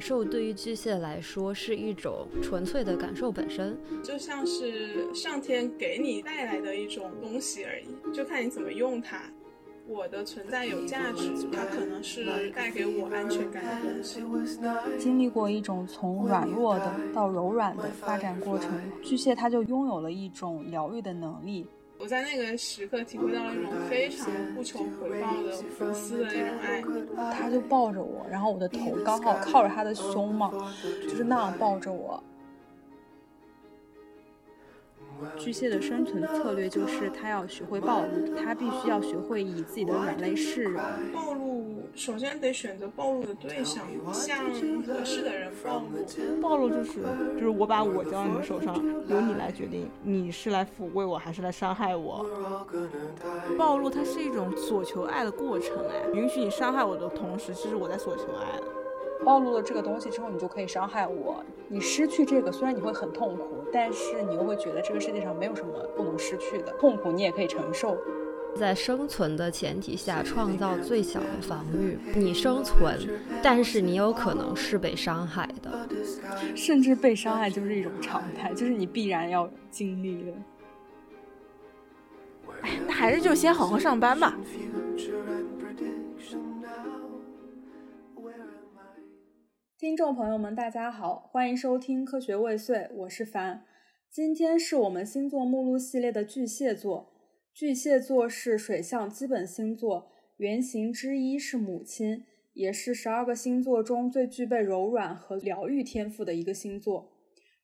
感受对于巨蟹来说是一种纯粹的感受本身，就像是上天给你带来的一种东西而已，就看你怎么用它。我的存在有价值，它可能是带给我安全感的东西。经历过一种从软弱的到柔软的发展过程，巨蟹它就拥有了一种疗愈的能力。我在那个时刻体会到了一种非常不求回报的无私的那种爱。他就抱着我，然后我的头刚好靠着他的胸嘛，就是那样抱着我。巨蟹的生存策略就是他要学会暴露，他必须要学会以自己的软肋示人。暴露首先得选择暴露的对象，向合适的人暴露。暴露就是就是我把我交到你手上，由你来决定你是来抚慰我还是来伤害我。暴露它是一种索求爱的过程，哎，允许你伤害我的同时，其实我在索求爱。暴露了这个东西之后，你就可以伤害我。你失去这个，虽然你会很痛苦，但是你又会觉得这个世界上没有什么不能失去的痛苦，你也可以承受。在生存的前提下，创造最小的防御。你生存，但是你有可能是被伤害的，甚至被伤害就是一种常态，就是你必然要经历的。哎，那还是就先好好上班吧。听众朋友们，大家好，欢迎收听科学未遂，我是凡。今天是我们星座目录系列的巨蟹座。巨蟹座是水象基本星座，原型之一是母亲，也是十二个星座中最具备柔软和疗愈天赋的一个星座。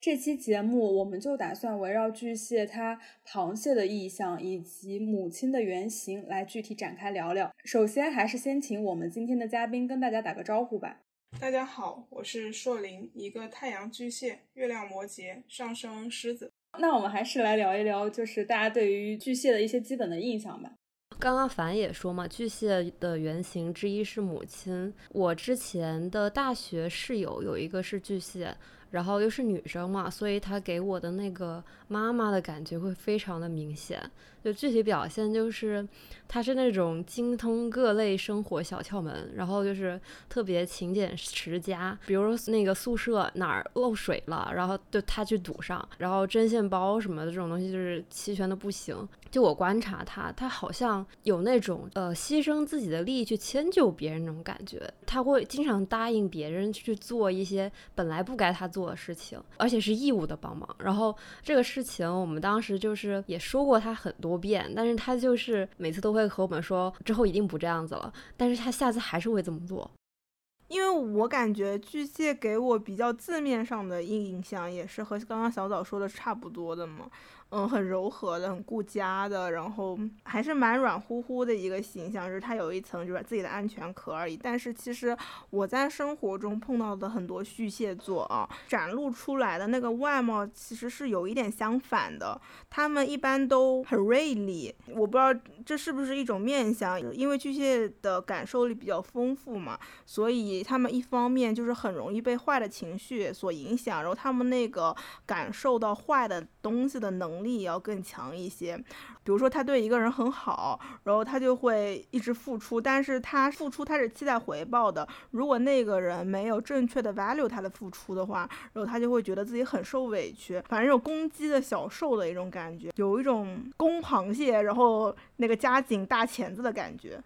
这期节目我们就打算围绕巨蟹它螃蟹的意象以及母亲的原型来具体展开聊聊。首先，还是先请我们今天的嘉宾跟大家打个招呼吧。大家好，我是硕林，一个太阳巨蟹、月亮摩羯、上升狮子。那我们还是来聊一聊，就是大家对于巨蟹的一些基本的印象吧。刚刚凡也说嘛，巨蟹的原型之一是母亲。我之前的大学室友有一个是巨蟹。然后又是女生嘛，所以她给我的那个妈妈的感觉会非常的明显。就具体表现就是，他是那种精通各类生活小窍门，然后就是特别勤俭持家。比如说那个宿舍哪儿漏水了，然后就他去堵上。然后针线包什么的这种东西就是齐全的不行。就我观察他，他好像有那种呃牺牲自己的利益去迁就别人那种感觉。他会经常答应别人去做一些本来不该他。做的事情，而且是义务的帮忙。然后这个事情，我们当时就是也说过他很多遍，但是他就是每次都会和我们说之后一定不这样子了。但是他下次还是会这么做。因为我感觉巨蟹给我比较字面上的印象，也是和刚刚小枣说的差不多的嘛。嗯，很柔和的，很顾家的，然后还是蛮软乎乎的一个形象，就是他有一层就是自己的安全壳而已。但是其实我在生活中碰到的很多巨蟹座啊，展露出来的那个外貌其实是有一点相反的。他们一般都很锐利，我不知道这是不是一种面相，因为巨蟹的感受力比较丰富嘛，所以他们一方面就是很容易被坏的情绪所影响，然后他们那个感受到坏的东西的能。能力也要更强一些，比如说他对一个人很好，然后他就会一直付出，但是他付出他是期待回报的。如果那个人没有正确的 value 他的付出的话，然后他就会觉得自己很受委屈，反正有攻击的小受的一种感觉，有一种公螃蟹，然后那个夹紧大钳子的感觉。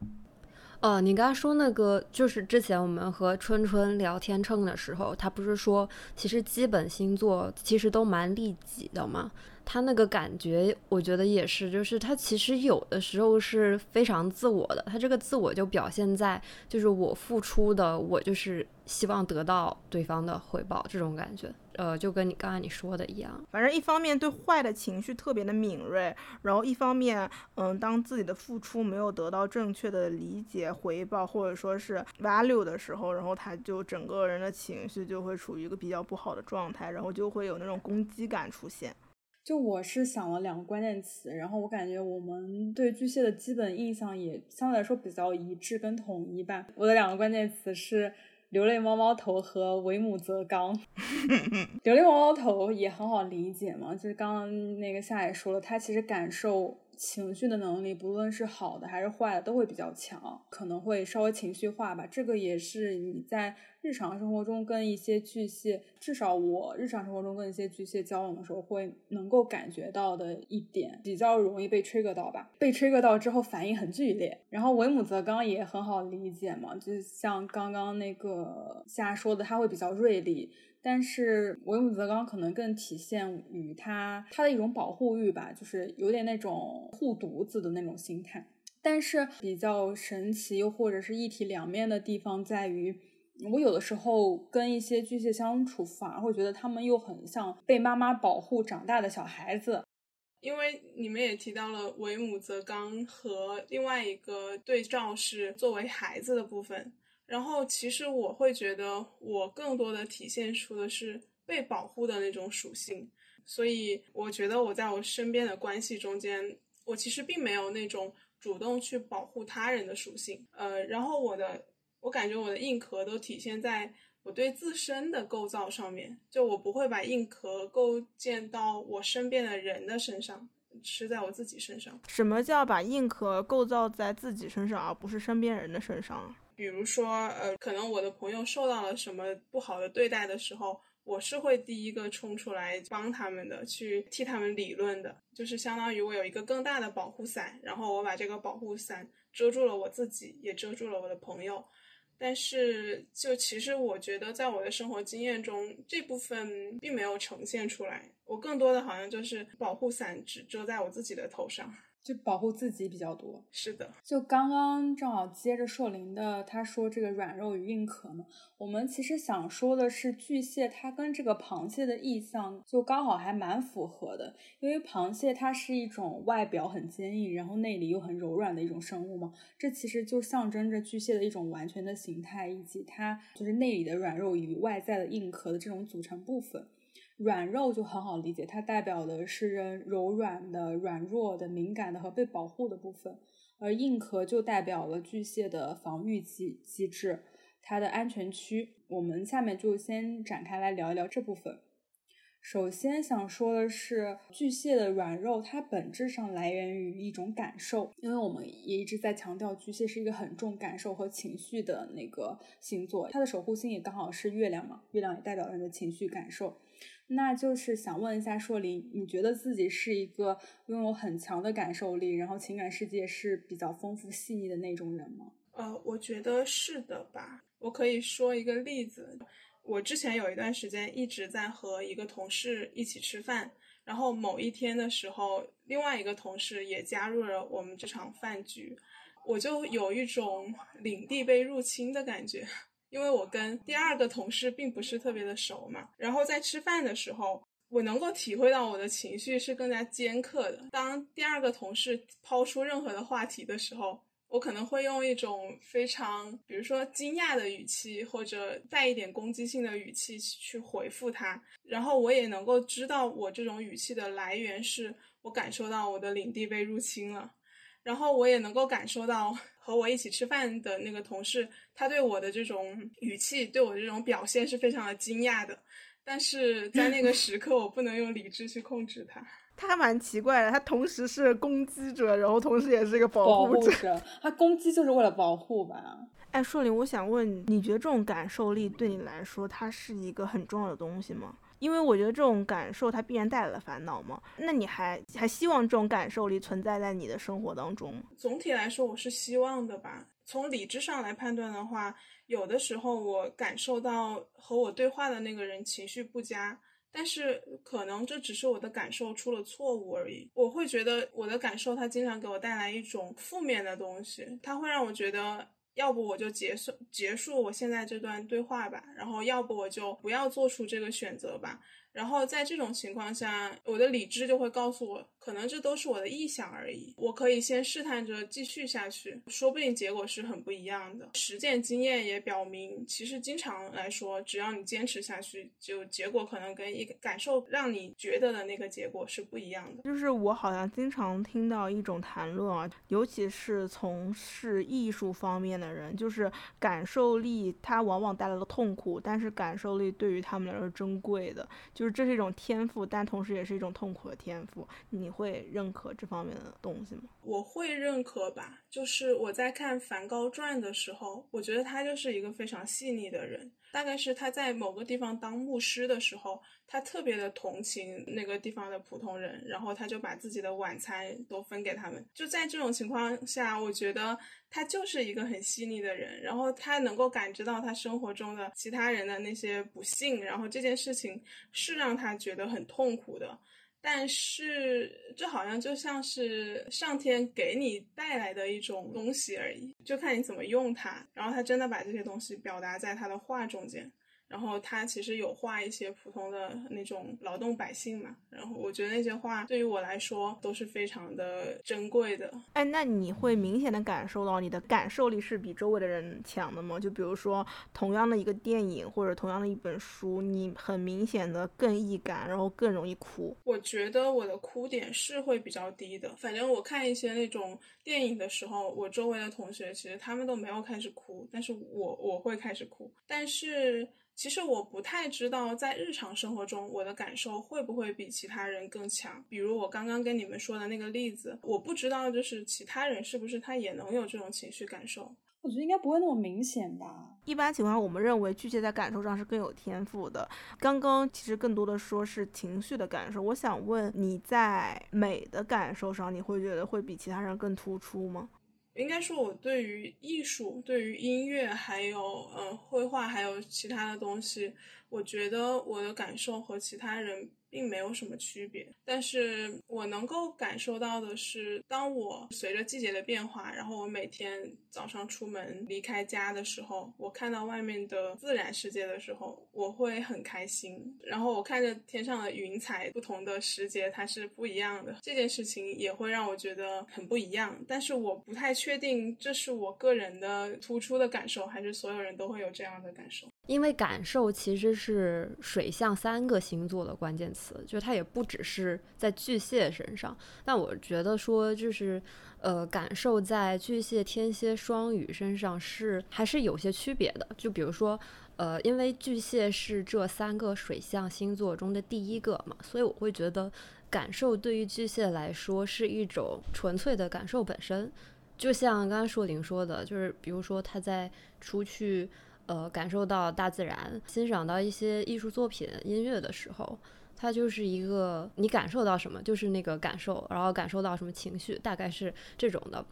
呃，你刚才说那个，就是之前我们和春春聊天秤的时候，他不是说其实基本星座其实都蛮利己的吗？他那个感觉，我觉得也是，就是他其实有的时候是非常自我的，他这个自我就表现在，就是我付出的，我就是希望得到对方的回报这种感觉，呃，就跟你刚才你说的一样，反正一方面对坏的情绪特别的敏锐，然后一方面，嗯，当自己的付出没有得到正确的理解回报或者说是 value 的时候，然后他就整个人的情绪就会处于一个比较不好的状态，然后就会有那种攻击感出现。就我是想了两个关键词，然后我感觉我们对巨蟹的基本印象也相对来说比较一致跟统一吧。我的两个关键词是流泪猫猫头和为母则刚。流泪猫猫头也很好理解嘛，就是刚刚那个夏也说了，他其实感受情绪的能力，不论是好的还是坏的，都会比较强，可能会稍微情绪化吧。这个也是你在日常生活中跟一些巨蟹，至少我日常生活中跟一些巨蟹交往的时候，会能够感觉到的一点，比较容易被 trigger 到吧。被 trigger 到之后，反应很剧烈。然后维姆则刚也很好理解嘛，就像刚刚那个夏说的，他会比较锐利。但是维姆泽刚可能更体现于他他的一种保护欲吧，就是有点那种护犊子的那种心态。但是比较神奇又或者是一体两面的地方在于，我有的时候跟一些巨蟹相处，反而会觉得他们又很像被妈妈保护长大的小孩子。因为你们也提到了维母则刚和另外一个对照是作为孩子的部分。然后，其实我会觉得，我更多的体现出的是被保护的那种属性。所以，我觉得我在我身边的关系中间，我其实并没有那种主动去保护他人的属性。呃，然后我的，我感觉我的硬壳都体现在我对自身的构造上面，就我不会把硬壳构建到我身边的人的身上，是在我自己身上。什么叫把硬壳构造在自己身上，而不是身边人的身上？比如说，呃，可能我的朋友受到了什么不好的对待的时候，我是会第一个冲出来帮他们的，去替他们理论的，就是相当于我有一个更大的保护伞，然后我把这个保护伞遮住了我自己，也遮住了我的朋友。但是，就其实我觉得，在我的生活经验中，这部分并没有呈现出来。我更多的好像就是保护伞只遮在我自己的头上。就保护自己比较多，是的。就刚刚正好接着硕林的，他说这个软肉与硬壳嘛，我们其实想说的是巨蟹，它跟这个螃蟹的意象就刚好还蛮符合的，因为螃蟹它是一种外表很坚硬，然后内里又很柔软的一种生物嘛，这其实就象征着巨蟹的一种完全的形态，以及它就是内里的软肉与外在的硬壳的这种组成部分。软肉就很好理解，它代表的是人柔软的、软弱的、敏感的和被保护的部分，而硬壳就代表了巨蟹的防御机机制，它的安全区。我们下面就先展开来聊一聊这部分。首先想说的是，巨蟹的软肉，它本质上来源于一种感受，因为我们也一直在强调，巨蟹是一个很重感受和情绪的那个星座，它的守护星也刚好是月亮嘛，月亮也代表人的情绪感受。那就是想问一下硕林，你觉得自己是一个拥有很强的感受力，然后情感世界是比较丰富细腻的那种人吗？呃，我觉得是的吧。我可以说一个例子，我之前有一段时间一直在和一个同事一起吃饭，然后某一天的时候，另外一个同事也加入了我们这场饭局，我就有一种领地被入侵的感觉。因为我跟第二个同事并不是特别的熟嘛，然后在吃饭的时候，我能够体会到我的情绪是更加尖刻的。当第二个同事抛出任何的话题的时候，我可能会用一种非常，比如说惊讶的语气，或者带一点攻击性的语气去回复他。然后我也能够知道，我这种语气的来源是我感受到我的领地被入侵了。然后我也能够感受到 和我一起吃饭的那个同事，他对我的这种语气，对我的这种表现是非常的惊讶的。但是在那个时刻，我不能用理智去控制他。他还蛮奇怪的，他同时是攻击者，然后同时也是一个保护者。他攻击就是为了保护吧？哎，硕林，我想问，你觉得这种感受力对你来说，它是一个很重要的东西吗？因为我觉得这种感受它必然带来了烦恼嘛，那你还还希望这种感受力存在在你的生活当中？总体来说，我是希望的吧。从理智上来判断的话，有的时候我感受到和我对话的那个人情绪不佳，但是可能这只是我的感受出了错误而已。我会觉得我的感受它经常给我带来一种负面的东西，它会让我觉得。要不我就结束结束我现在这段对话吧，然后要不我就不要做出这个选择吧。然后在这种情况下，我的理智就会告诉我，可能这都是我的臆想而已。我可以先试探着继续下去，说不定结果是很不一样的。实践经验也表明，其实经常来说，只要你坚持下去，就结果可能跟一个感受让你觉得的那个结果是不一样的。就是我好像经常听到一种谈论啊，尤其是从事艺术方面的人，就是感受力它往往带来了痛苦，但是感受力对于他们来说是珍贵的。就是这是一种天赋，但同时也是一种痛苦的天赋。你会认可这方面的东西吗？我会认可吧。就是我在看《梵高传》的时候，我觉得他就是一个非常细腻的人。大概是他在某个地方当牧师的时候，他特别的同情那个地方的普通人，然后他就把自己的晚餐都分给他们。就在这种情况下，我觉得他就是一个很细腻的人，然后他能够感知到他生活中的其他人的那些不幸，然后这件事情是让他觉得很痛苦的。但是这好像就像是上天给你带来的一种东西而已，就看你怎么用它。然后他真的把这些东西表达在他的画中间。然后他其实有画一些普通的那种劳动百姓嘛，然后我觉得那些画对于我来说都是非常的珍贵的。哎，那你会明显的感受到你的感受力是比周围的人强的吗？就比如说同样的一个电影或者同样的一本书，你很明显的更易感，然后更容易哭。我觉得我的哭点是会比较低的。反正我看一些那种电影的时候，我周围的同学其实他们都没有开始哭，但是我我会开始哭，但是。其实我不太知道，在日常生活中，我的感受会不会比其他人更强。比如我刚刚跟你们说的那个例子，我不知道，就是其他人是不是他也能有这种情绪感受。我觉得应该不会那么明显吧。一般情况下，我们认为巨蟹在感受上是更有天赋的。刚刚其实更多的说是情绪的感受。我想问你在美的感受上，你会觉得会比其他人更突出吗？应该说，我对于艺术、对于音乐，还有呃绘画，还有其他的东西，我觉得我的感受和其他人。并没有什么区别，但是我能够感受到的是，当我随着季节的变化，然后我每天早上出门离开家的时候，我看到外面的自然世界的时候，我会很开心。然后我看着天上的云彩，不同的时节它是不一样的，这件事情也会让我觉得很不一样。但是我不太确定这是我个人的突出的感受，还是所有人都会有这样的感受。因为感受其实是水象三个星座的关键词，就它也不只是在巨蟹身上。但我觉得说，就是呃，感受在巨蟹、天蝎、双鱼身上是还是有些区别的。就比如说，呃，因为巨蟹是这三个水象星座中的第一个嘛，所以我会觉得感受对于巨蟹来说是一种纯粹的感受本身。就像刚刚硕林说的，就是比如说他在出去。呃，感受到大自然，欣赏到一些艺术作品、音乐的时候，它就是一个你感受到什么，就是那个感受，然后感受到什么情绪，大概是这种的。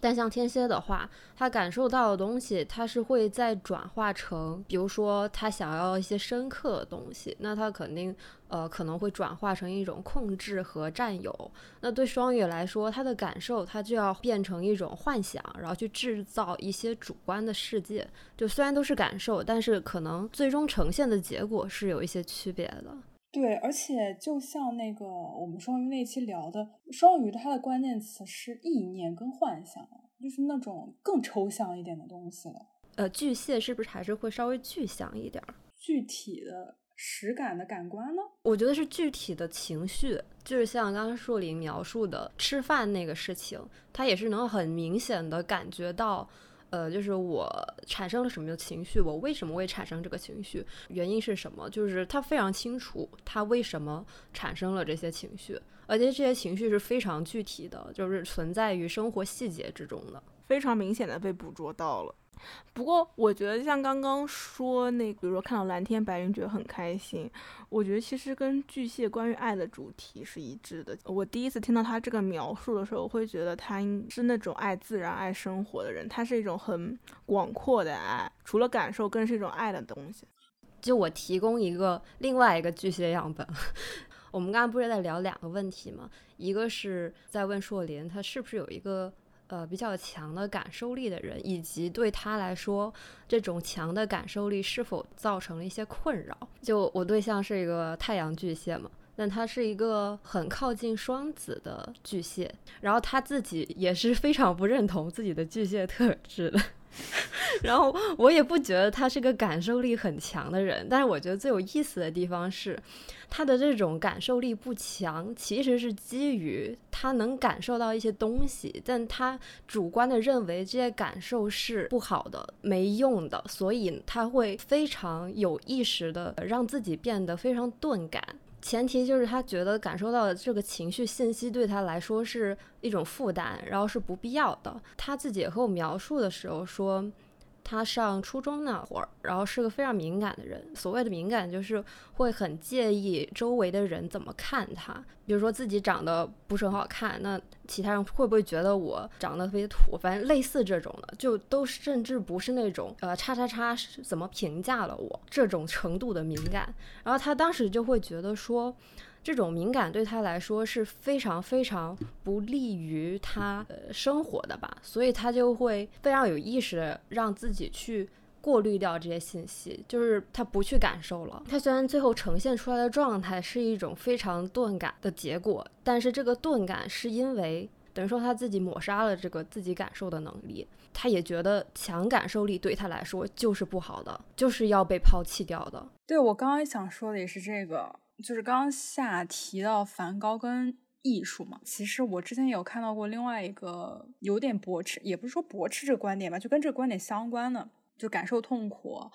但像天蝎的话，他感受到的东西，他是会再转化成，比如说他想要一些深刻的东西，那他肯定呃可能会转化成一种控制和占有。那对双鱼来说，他的感受他就要变成一种幻想，然后去制造一些主观的世界。就虽然都是感受，但是可能最终呈现的结果是有一些区别的。对，而且就像那个我们双鱼那期聊的，双鱼它的关键词是意念跟幻想，就是那种更抽象一点的东西了。呃，巨蟹是不是还是会稍微具象一点儿？具体的实感的感官呢？我觉得是具体的情绪，就是像刚刚树林描述的吃饭那个事情，他也是能很明显的感觉到。呃，就是我产生了什么情绪，我为什么会产生这个情绪，原因是什么？就是他非常清楚他为什么产生了这些情绪，而且这些情绪是非常具体的，就是存在于生活细节之中的，非常明显的被捕捉到了。不过，我觉得像刚刚说那，比如说看到蓝天白云觉得很开心，我觉得其实跟巨蟹关于爱的主题是一致的。我第一次听到他这个描述的时候，我会觉得他是那种爱自然、爱生活的人，他是一种很广阔的爱，除了感受，更是一种爱的东西。就我提供一个另外一个巨蟹样本，我们刚刚不是在聊两个问题吗？一个是在问硕林，他是不是有一个。呃，比较强的感受力的人，以及对他来说，这种强的感受力是否造成了一些困扰？就我对象是一个太阳巨蟹嘛，但他是一个很靠近双子的巨蟹，然后他自己也是非常不认同自己的巨蟹特质的。然后我也不觉得他是个感受力很强的人，但是我觉得最有意思的地方是，他的这种感受力不强，其实是基于他能感受到一些东西，但他主观的认为这些感受是不好的、没用的，所以他会非常有意识的让自己变得非常钝感。前提就是他觉得感受到的这个情绪信息对他来说是一种负担，然后是不必要的。他自己也和我描述的时候说。他上初中那会儿，然后是个非常敏感的人。所谓的敏感，就是会很介意周围的人怎么看他。比如说自己长得不是很好看，那其他人会不会觉得我长得特别土？反正类似这种的，就都甚至不是那种呃叉叉叉是怎么评价了我这种程度的敏感。然后他当时就会觉得说。这种敏感对他来说是非常非常不利于他呃生活的吧，所以他就会非常有意识的让自己去过滤掉这些信息，就是他不去感受了。他虽然最后呈现出来的状态是一种非常钝感的结果，但是这个钝感是因为等于说他自己抹杀了这个自己感受的能力，他也觉得强感受力对他来说就是不好的，就是要被抛弃掉的。对我刚刚想说的也是这个。就是刚刚下提到梵高跟艺术嘛，其实我之前有看到过另外一个有点驳斥，也不是说驳斥这个观点吧，就跟这个观点相关的，就感受痛苦。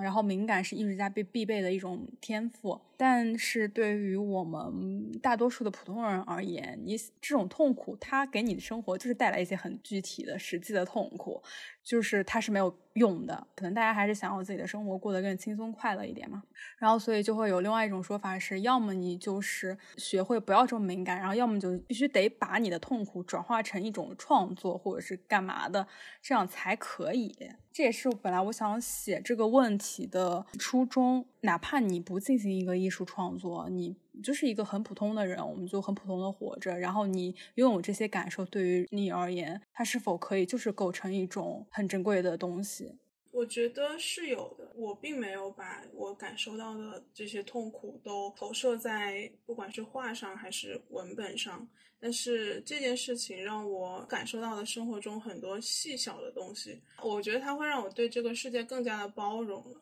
然后敏感是艺术家必必备的一种天赋，但是对于我们大多数的普通人而言，你这种痛苦，它给你的生活就是带来一些很具体的、实际的痛苦，就是它是没有用的。可能大家还是想要自己的生活过得更轻松快乐一点嘛。然后所以就会有另外一种说法是，要么你就是学会不要这么敏感，然后要么就必须得把你的痛苦转化成一种创作或者是干嘛的，这样才可以。这也是本来我想写这个问题的初衷。哪怕你不进行一个艺术创作，你就是一个很普通的人，我们就很普通的活着。然后你拥有这些感受，对于你而言，它是否可以就是构成一种很珍贵的东西？我觉得是有的。我并没有把我感受到的这些痛苦都投射在不管是画上还是文本上。但是这件事情让我感受到了生活中很多细小的东西，我觉得它会让我对这个世界更加的包容了。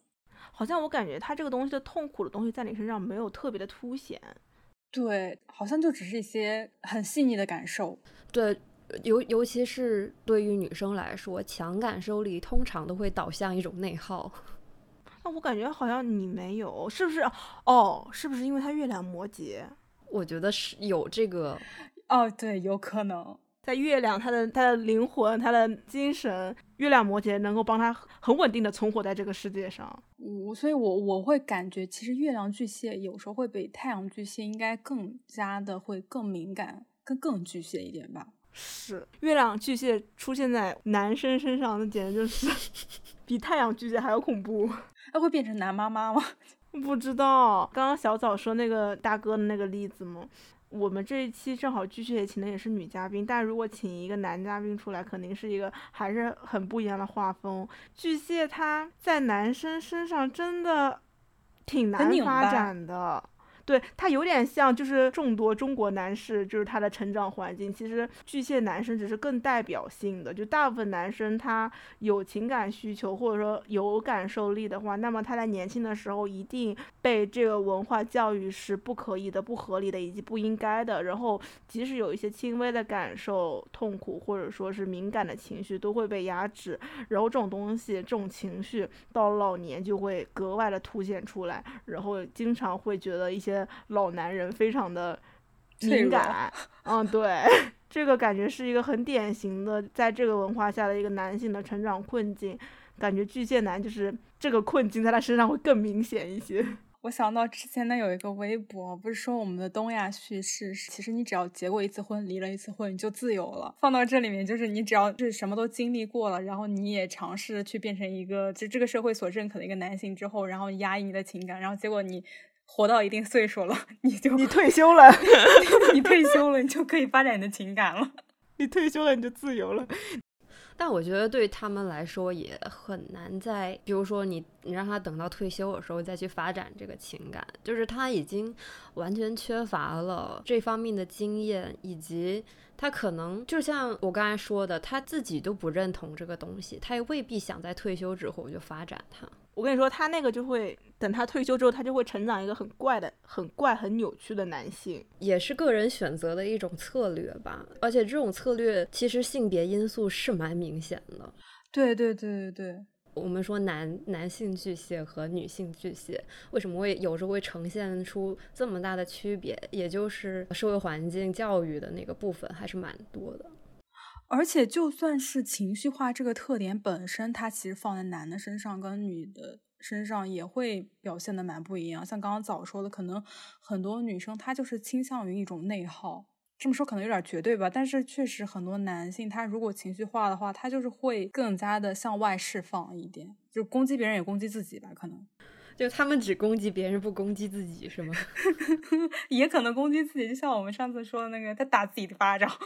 好像我感觉他这个东西的痛苦的东西在你身上没有特别的凸显，对，好像就只是一些很细腻的感受。对，尤尤其是对于女生来说，强感受力通常都会导向一种内耗。那我感觉好像你没有，是不是？哦，是不是因为他月亮摩羯？我觉得是有这个。哦，对，有可能在月亮，他的他的灵魂，他的精神，月亮摩羯能够帮他很稳定的存活在这个世界上。我，所以我我会感觉，其实月亮巨蟹有时候会比太阳巨蟹应该更加的会更敏感，更更巨蟹一点吧。是，月亮巨蟹出现在男生身上，那简直就是 比太阳巨蟹还要恐怖。他会变成男妈妈吗？不知道。刚刚小枣说那个大哥的那个例子吗？我们这一期正好巨蟹请的也是女嘉宾，但如果请一个男嘉宾出来，肯定是一个还是很不一样的画风。巨蟹他在男生身上真的挺难发展的。对他有点像，就是众多中国男士，就是他的成长环境。其实巨蟹男生只是更代表性的，就大部分男生他有情感需求或者说有感受力的话，那么他在年轻的时候一定被这个文化教育是不可以的、不合理的以及不应该的。然后即使有一些轻微的感受、痛苦或者说是敏感的情绪，都会被压制。然后这种东西、这种情绪到老年就会格外的凸显出来，然后经常会觉得一些。老男人非常的敏感，嗯，对，这个感觉是一个很典型的，在这个文化下的一个男性的成长困境。感觉巨蟹男就是这个困境在他身上会更明显一些。我想到之前呢有一个微博，不是说我们的东亚叙事，其实你只要结过一次婚，离了一次婚，你就自由了。放到这里面，就是你只要是什么都经历过了，然后你也尝试去变成一个就这个社会所认可的一个男性之后，然后压抑你的情感，然后结果你。活到一定岁数了，你就你退休了，你退休了，你就可以发展你的情感了。你退休了，你就自由了。但我觉得对他们来说也很难在，比如说你你让他等到退休的时候再去发展这个情感，就是他已经完全缺乏了这方面的经验，以及他可能就像我刚才说的，他自己都不认同这个东西，他也未必想在退休之后就发展它。我跟你说，他那个就会等他退休之后，他就会成长一个很怪的、很怪、很扭曲的男性，也是个人选择的一种策略吧。而且这种策略其实性别因素是蛮明显的。对对对对对，我们说男男性巨蟹和女性巨蟹为什么会有时候会呈现出这么大的区别，也就是社会环境、教育的那个部分还是蛮多的。而且，就算是情绪化这个特点本身，它其实放在男的身上跟女的身上也会表现的蛮不一样。像刚刚早说的，可能很多女生她就是倾向于一种内耗。这么说可能有点绝对吧，但是确实很多男性他如果情绪化的话，他就是会更加的向外释放一点，就攻击别人也攻击自己吧，可能。就他们只攻击别人，不攻击自己，是吗？也可能攻击自己，就像我们上次说的那个，他打自己的巴掌。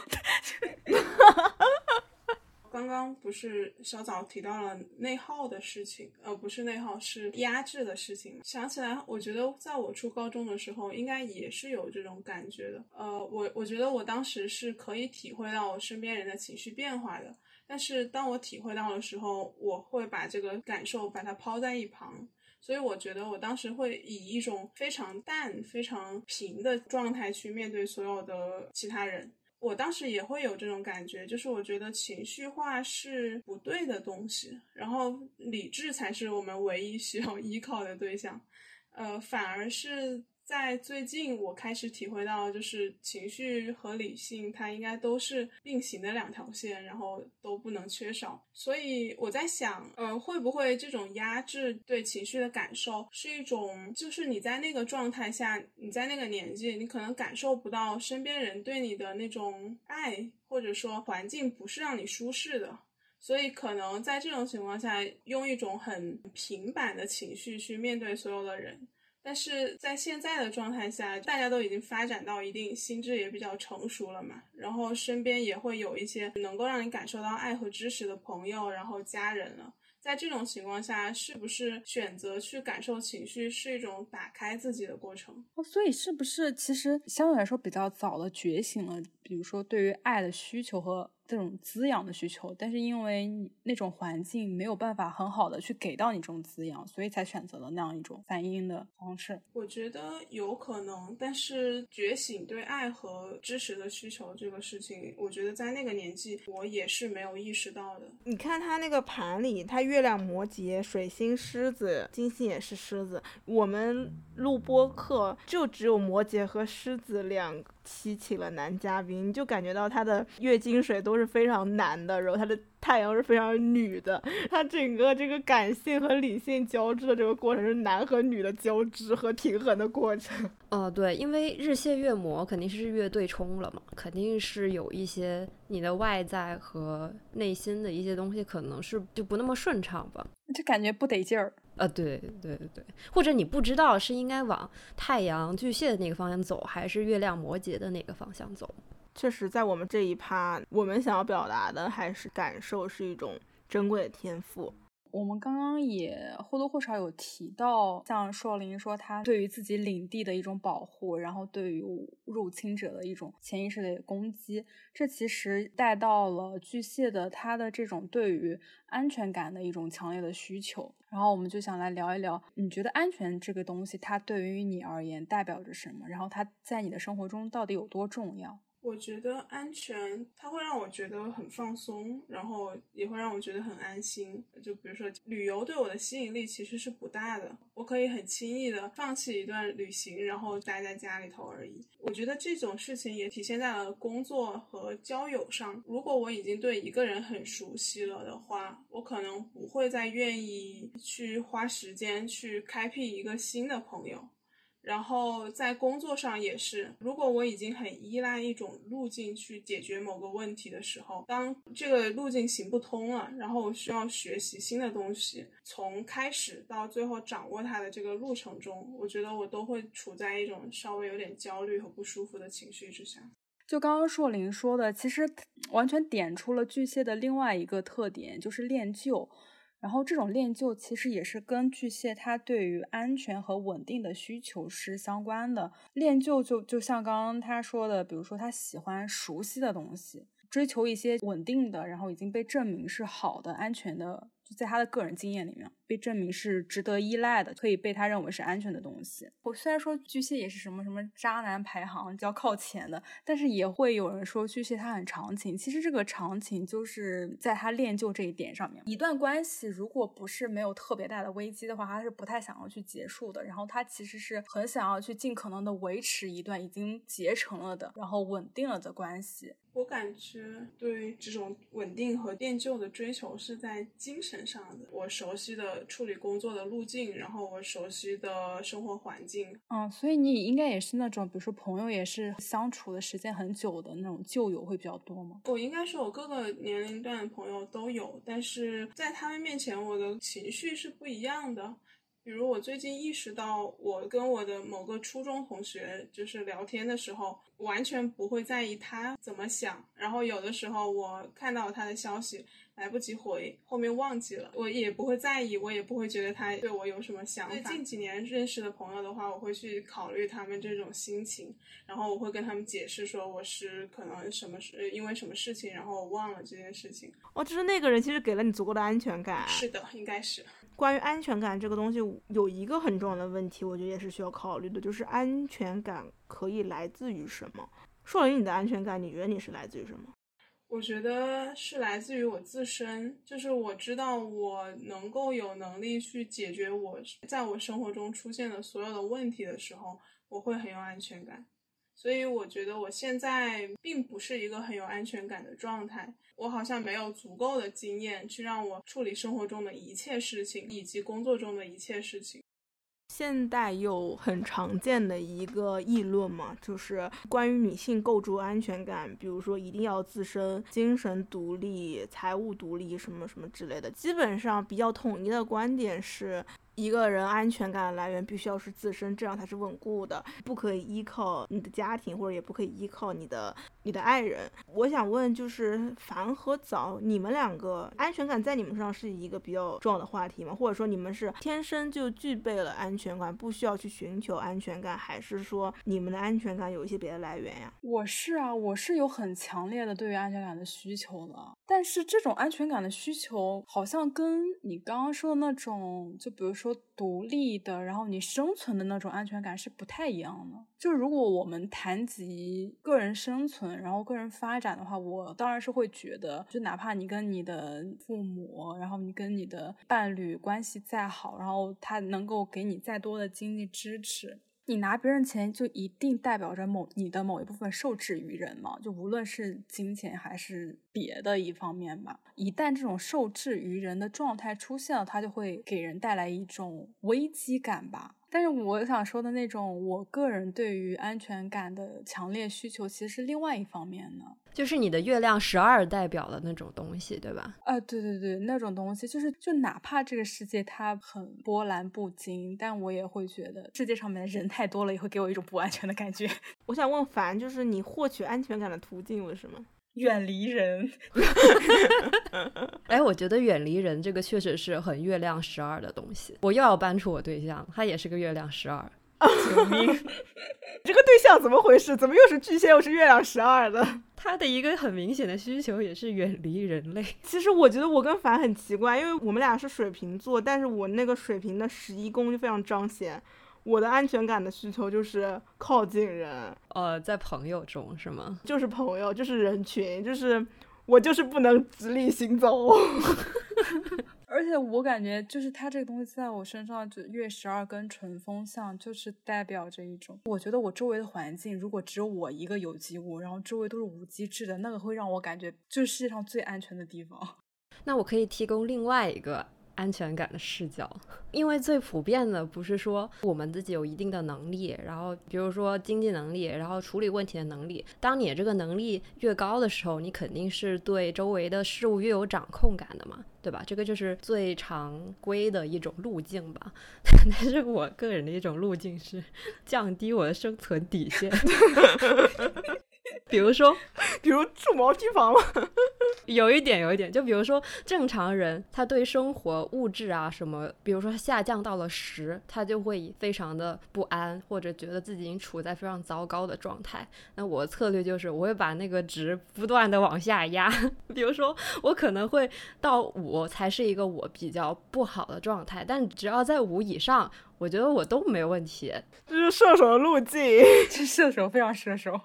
刚刚不是小枣提到了内耗的事情，呃，不是内耗，是压制的事情。想起来，我觉得在我初高中的时候，应该也是有这种感觉的。呃，我我觉得我当时是可以体会到我身边人的情绪变化的，但是当我体会到的时候，我会把这个感受把它抛在一旁。所以我觉得我当时会以一种非常淡、非常平的状态去面对所有的其他人。我当时也会有这种感觉，就是我觉得情绪化是不对的东西，然后理智才是我们唯一需要依靠的对象。呃，反而是。在最近，我开始体会到，就是情绪和理性，它应该都是并行的两条线，然后都不能缺少。所以我在想，呃，会不会这种压制对情绪的感受，是一种，就是你在那个状态下，你在那个年纪，你可能感受不到身边人对你的那种爱，或者说环境不是让你舒适的，所以可能在这种情况下，用一种很平板的情绪去面对所有的人。但是在现在的状态下，大家都已经发展到一定心智也比较成熟了嘛，然后身边也会有一些能够让你感受到爱和支持的朋友，然后家人了。在这种情况下，是不是选择去感受情绪是一种打开自己的过程？哦所以是不是其实相对来说比较早的觉醒了？比如说对于爱的需求和。这种滋养的需求，但是因为你那种环境没有办法很好的去给到你这种滋养，所以才选择了那样一种反应的方式。我觉得有可能，但是觉醒对爱和支持的需求这个事情，我觉得在那个年纪我也是没有意识到的。你看他那个盘里，他月亮摩羯、水星狮子、金星也是狮子。我们录播课就只有摩羯和狮子两。期请了男嘉宾，你就感觉到他的月经水都是非常男的，然后他的太阳是非常女的，他整个这个感性和理性交织的这个过程是男和女的交织和平衡的过程。哦，对，因为日蟹月魔肯定是日月对冲了嘛，肯定是有一些你的外在和内心的一些东西可能是就不那么顺畅吧，就感觉不得劲儿。啊，对对对对，或者你不知道是应该往太阳巨蟹的那个方向走，还是月亮摩羯的那个方向走。确实，在我们这一趴，我们想要表达的还是感受是一种珍贵的天赋。我们刚刚也或多或少有提到，像硕林说他对于自己领地的一种保护，然后对于入侵者的一种潜意识的攻击，这其实带到了巨蟹的他的这种对于安全感的一种强烈的需求。然后我们就想来聊一聊，你觉得安全这个东西，它对于你而言代表着什么？然后它在你的生活中到底有多重要？我觉得安全，它会让我觉得很放松，然后也会让我觉得很安心。就比如说旅游对我的吸引力其实是不大的，我可以很轻易的放弃一段旅行，然后待在家里头而已。我觉得这种事情也体现在了工作和交友上。如果我已经对一个人很熟悉了的话，我可能不会再愿意去花时间去开辟一个新的朋友。然后在工作上也是，如果我已经很依赖一种路径去解决某个问题的时候，当这个路径行不通了，然后我需要学习新的东西，从开始到最后掌握它的这个路程中，我觉得我都会处在一种稍微有点焦虑和不舒服的情绪之下。就刚刚硕林说的，其实完全点出了巨蟹的另外一个特点，就是恋旧。然后这种恋旧其实也是跟巨蟹他对于安全和稳定的需求是相关的。恋旧就就像刚刚他说的，比如说他喜欢熟悉的东西，追求一些稳定的，然后已经被证明是好的、安全的。就在他的个人经验里面，被证明是值得依赖的，可以被他认为是安全的东西。我虽然说巨蟹也是什么什么渣男排行较靠前的，但是也会有人说巨蟹他很长情。其实这个长情就是在他恋旧这一点上面。一段关系如果不是没有特别大的危机的话，他是不太想要去结束的。然后他其实是很想要去尽可能的维持一段已经结成了的，然后稳定了的关系。我感觉对这种稳定和恋旧的追求是在精神上的。我熟悉的处理工作的路径，然后我熟悉的生活环境。嗯，所以你应该也是那种，比如说朋友也是相处的时间很久的那种旧友会比较多吗？我应该是我各个年龄段的朋友都有，但是在他们面前，我的情绪是不一样的。比如我最近意识到，我跟我的某个初中同学就是聊天的时候，完全不会在意他怎么想。然后有的时候我看到他的消息来不及回，后面忘记了，我也不会在意，我也不会觉得他对我有什么想法。近几年认识的朋友的话，我会去考虑他们这种心情，然后我会跟他们解释说我是可能什么事，因为什么事情，然后我忘了这件事情。哦，就是那个人其实给了你足够的安全感。是的，应该是。关于安全感这个东西，有一个很重要的问题，我觉得也是需要考虑的，就是安全感可以来自于什么？说了你的安全感，你觉得你是来自于什么？我觉得是来自于我自身，就是我知道我能够有能力去解决我在我生活中出现的所有的问题的时候，我会很有安全感。所以我觉得我现在并不是一个很有安全感的状态，我好像没有足够的经验去让我处理生活中的一切事情，以及工作中的一切事情。现代有很常见的一个议论嘛，就是关于女性构筑安全感，比如说一定要自身精神独立、财务独立什么什么之类的。基本上比较统一的观点是。一个人安全感的来源必须要是自身，这样才是稳固的，不可以依靠你的家庭，或者也不可以依靠你的你的爱人。我想问，就是凡和早，你们两个安全感在你们身上是一个比较重要的话题吗？或者说你们是天生就具备了安全感，不需要去寻求安全感，还是说你们的安全感有一些别的来源呀？我是啊，我是有很强烈的对于安全感的需求的，但是这种安全感的需求好像跟你刚刚说的那种，就比如说。独立的，然后你生存的那种安全感是不太一样的。就如果我们谈及个人生存，然后个人发展的话，我当然是会觉得，就哪怕你跟你的父母，然后你跟你的伴侣关系再好，然后他能够给你再多的经济支持。你拿别人钱就一定代表着某你的某一部分受制于人吗？就无论是金钱还是别的一方面吧。一旦这种受制于人的状态出现了，它就会给人带来一种危机感吧。但是我想说的那种，我个人对于安全感的强烈需求，其实是另外一方面呢，就是你的月亮十二代表的那种东西，对吧？啊，对对对，那种东西，就是就哪怕这个世界它很波澜不惊，但我也会觉得世界上面的人太多了，也会给我一种不安全的感觉。我想问凡，就是你获取安全感的途径为什么？远离人，哎，我觉得远离人这个确实是很月亮十二的东西。我又要搬出我对象，他也是个月亮十二。救命！这个对象怎么回事？怎么又是巨蟹又是月亮十二的？他的一个很明显的需求也是远离人类。其实我觉得我跟凡很奇怪，因为我们俩是水瓶座，但是我那个水瓶的十一宫就非常彰显。我的安全感的需求就是靠近人，呃，在朋友中是吗？就是朋友，就是人群，就是我就是不能直立行走。而且我感觉，就是它这个东西在我身上，就月十二跟纯风象，就是代表着一种，我觉得我周围的环境，如果只有我一个有机物，然后周围都是无机质的，那个会让我感觉就是世界上最安全的地方。那我可以提供另外一个。安全感的视角，因为最普遍的不是说我们自己有一定的能力，然后比如说经济能力，然后处理问题的能力。当你这个能力越高的时候，你肯定是对周围的事物越有掌控感的嘛，对吧？这个就是最常规的一种路径吧。但是我个人的一种路径是降低我的生存底线。比如说，比如住毛坯房吗？有一点，有一点，就比如说正常人，他对生活物质啊什么，比如说下降到了十，他就会非常的不安，或者觉得自己已经处在非常糟糕的状态。那我策略就是，我会把那个值不断的往下压。比如说，我可能会到五才是一个我比较不好的状态，但只要在五以上，我觉得我都没有问题。这是射手的路径，这射手非常射手。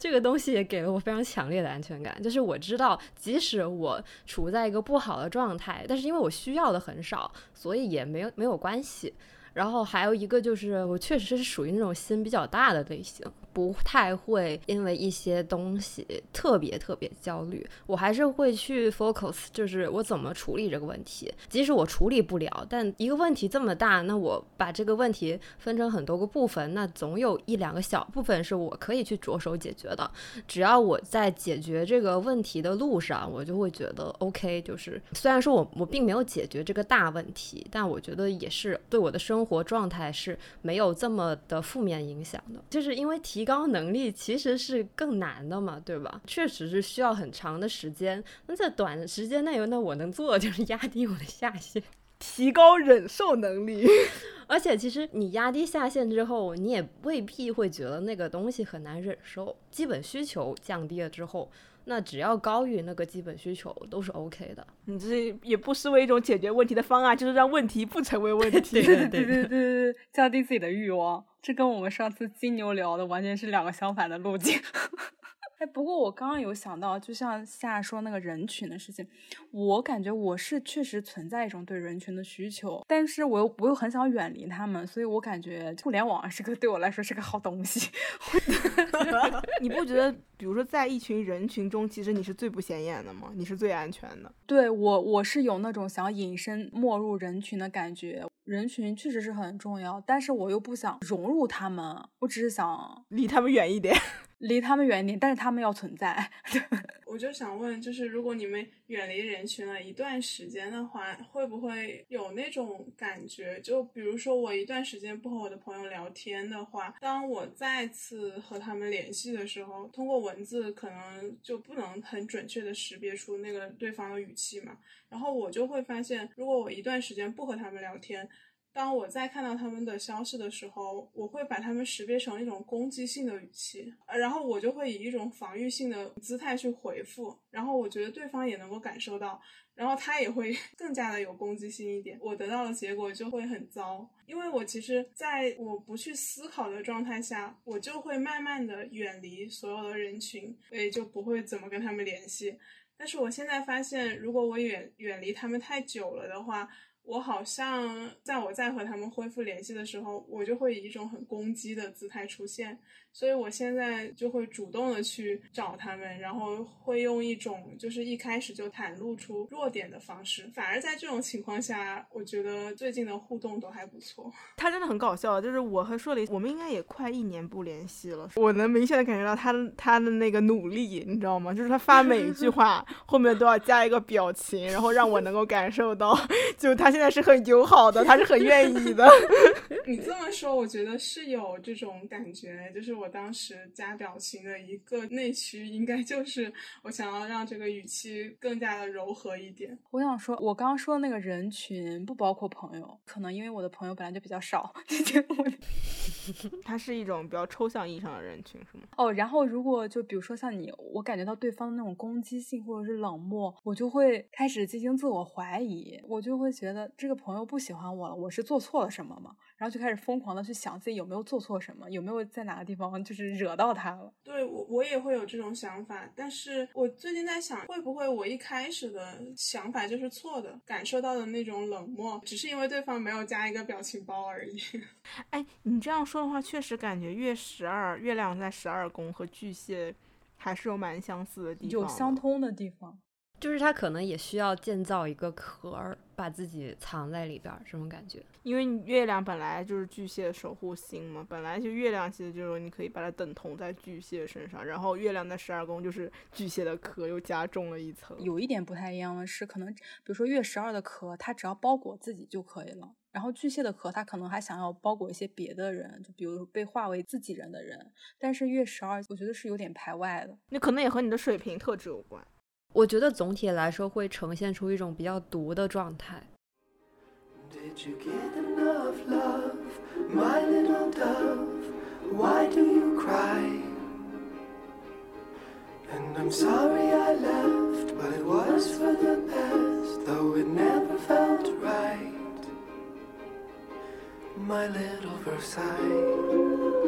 这个东西也给了我非常强烈的安全感，就是我知道，即使我处在一个不好的状态，但是因为我需要的很少，所以也没有没有关系。然后还有一个就是，我确实是属于那种心比较大的类型。不太会因为一些东西特别特别焦虑，我还是会去 focus，就是我怎么处理这个问题。即使我处理不了，但一个问题这么大，那我把这个问题分成很多个部分，那总有一两个小部分是我可以去着手解决的。只要我在解决这个问题的路上，我就会觉得 OK。就是虽然说我我并没有解决这个大问题，但我觉得也是对我的生活状态是没有这么的负面影响的。就是因为提。提高能力其实是更难的嘛，对吧？确实是需要很长的时间。那在短时间内，那我能做的 就是压低我的下限，提高忍受能力。而且，其实你压低下限之后，你也未必会觉得那个东西很难忍受。基本需求降低了之后，那只要高于那个基本需求都是 OK 的。你这也不失为一种解决问题的方案，就是让问题不成为问题。对对对对对对，降低自己的欲望。这跟我们上次金牛聊的完全是两个相反的路径。哎，不过我刚刚有想到，就像夏说那个人群的事情，我感觉我是确实存在一种对人群的需求，但是我又我又很想远离他们，所以我感觉互联网是个 对我来说是个好东西。你不觉得，比如说在一群人群中，其实你是最不显眼的吗？你是最安全的。对我，我是有那种想隐身没入人群的感觉。人群确实是很重要，但是我又不想融入他们，我只是想离他们远一点。离他们远一点，但是他们要存在。我就想问，就是如果你们远离人群了一段时间的话，会不会有那种感觉？就比如说我一段时间不和我的朋友聊天的话，当我再次和他们联系的时候，通过文字可能就不能很准确的识别出那个对方的语气嘛。然后我就会发现，如果我一段时间不和他们聊天。当我在看到他们的消息的时候，我会把他们识别成一种攻击性的语气，呃，然后我就会以一种防御性的姿态去回复，然后我觉得对方也能够感受到，然后他也会 更加的有攻击性一点，我得到的结果就会很糟，因为我其实在我不去思考的状态下，我就会慢慢的远离所有的人群，所以就不会怎么跟他们联系。但是我现在发现，如果我远远离他们太久了的话，我好像在我再和他们恢复联系的时候，我就会以一种很攻击的姿态出现。所以我现在就会主动的去找他们，然后会用一种就是一开始就袒露出弱点的方式。反而在这种情况下，我觉得最近的互动都还不错。他真的很搞笑，就是我和硕林，我们应该也快一年不联系了。我能明显的感觉到他他的那个努力，你知道吗？就是他发每一句 话后面都要加一个表情，然后让我能够感受到，就他现在是很友好的，他是很愿意的。你这么说，我觉得是有这种感觉，就是。我当时加表情的一个内需，应该就是我想要让这个语气更加的柔和一点。我想说，我刚刚说的那个人群不包括朋友，可能因为我的朋友本来就比较少。他是一种比较抽象意义上的人群，是吗？哦，然后如果就比如说像你，我感觉到对方的那种攻击性或者是冷漠，我就会开始进行自我怀疑，我就会觉得这个朋友不喜欢我了，我是做错了什么吗？然后就开始疯狂的去想自己有没有做错什么，有没有在哪个地方。就是惹到他了，对我我也会有这种想法，但是我最近在想，会不会我一开始的想法就是错的，感受到的那种冷漠，只是因为对方没有加一个表情包而已。哎，你这样说的话，确实感觉月十二月亮在十二宫和巨蟹还是有蛮相似的地方，有相通的地方。就是他可能也需要建造一个壳儿，把自己藏在里边儿，这种感觉。因为月亮本来就是巨蟹的守护星嘛，本来就月亮其实就是你可以把它等同在巨蟹身上，然后月亮在十二宫就是巨蟹的壳又加重了一层。有一点不太一样的是，可能比如说月十二的壳，它只要包裹自己就可以了。然后巨蟹的壳，它可能还想要包裹一些别的人，就比如被化为自己人的人。但是月十二，我觉得是有点排外的。那可能也和你的水平特质有关。我觉得总体来说会呈现出一种比较毒的状态。Did you get enough love, my little dove? Why do you cry? And I'm sorry I left, but it was for the best, though it never felt right. My little Versailles.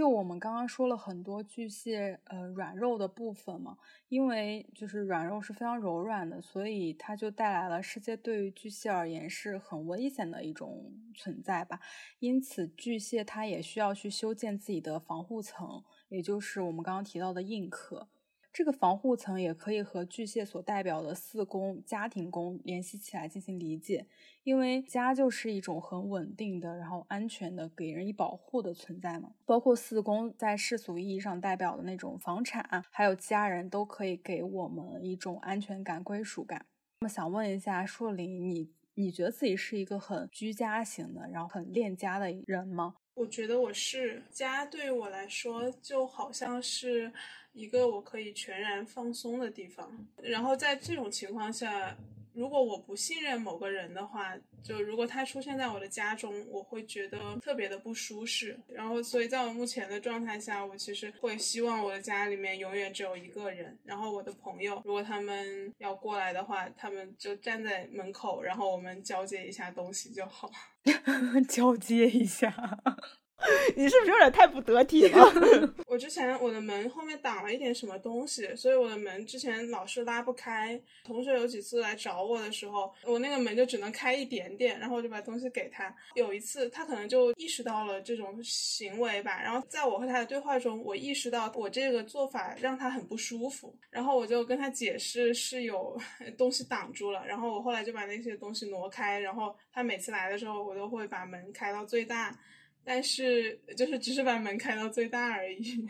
就我们刚刚说了很多巨蟹呃软肉的部分嘛，因为就是软肉是非常柔软的，所以它就带来了世界对于巨蟹而言是很危险的一种存在吧。因此，巨蟹它也需要去修建自己的防护层，也就是我们刚刚提到的硬壳。这个防护层也可以和巨蟹所代表的四宫家庭宫联系起来进行理解，因为家就是一种很稳定的，然后安全的，给人以保护的存在嘛。包括四宫在世俗意义上代表的那种房产，还有家人都可以给我们一种安全感、归属感。那么想问一下树林，你你觉得自己是一个很居家型的，然后很恋家的人吗？我觉得我是家，对于我来说就好像是一个我可以全然放松的地方。然后在这种情况下，如果我不信任某个人的话，就如果他出现在我的家中，我会觉得特别的不舒适。然后，所以在我目前的状态下，我其实会希望我的家里面永远只有一个人。然后我的朋友，如果他们要过来的话，他们就站在门口，然后我们交接一下东西就好。交接一下。你是不是有点太不得体了？我之前我的门后面挡了一点什么东西，所以我的门之前老是拉不开。同学有几次来找我的时候，我那个门就只能开一点点，然后我就把东西给他。有一次他可能就意识到了这种行为吧，然后在我和他的对话中，我意识到我这个做法让他很不舒服，然后我就跟他解释是有 东西挡住了，然后我后来就把那些东西挪开，然后他每次来的时候，我都会把门开到最大。但是就是只是把门开到最大而已。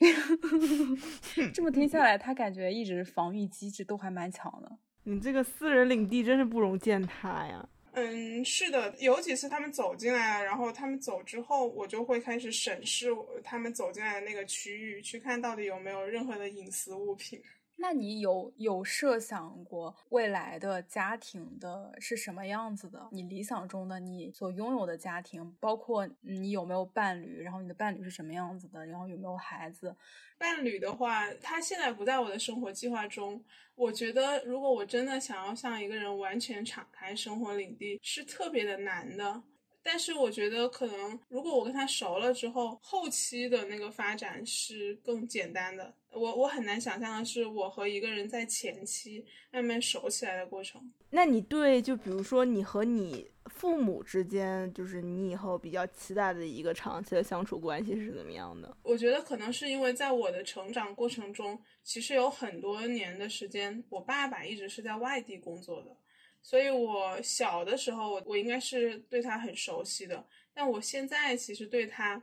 这么听下来，他感觉一直防御机制都还蛮强的。你这个私人领地真是不容践踏呀。嗯，是的，有几次他们走进来了，然后他们走之后，我就会开始审视他们走进来的那个区域，去看到底有没有任何的隐私物品。那你有有设想过未来的家庭的是什么样子的？你理想中的你所拥有的家庭，包括你有没有伴侣，然后你的伴侣是什么样子的，然后有没有孩子？伴侣的话，他现在不在我的生活计划中。我觉得，如果我真的想要向一个人完全敞开生活领地，是特别的难的。但是我觉得，可能如果我跟他熟了之后，后期的那个发展是更简单的。我我很难想象的是，我和一个人在前期慢慢熟起来的过程。那你对，就比如说你和你父母之间，就是你以后比较期待的一个长期的相处关系是怎么样的？我觉得可能是因为在我的成长过程中，其实有很多年的时间，我爸爸一直是在外地工作的。所以，我小的时候，我我应该是对他很熟悉的，但我现在其实对他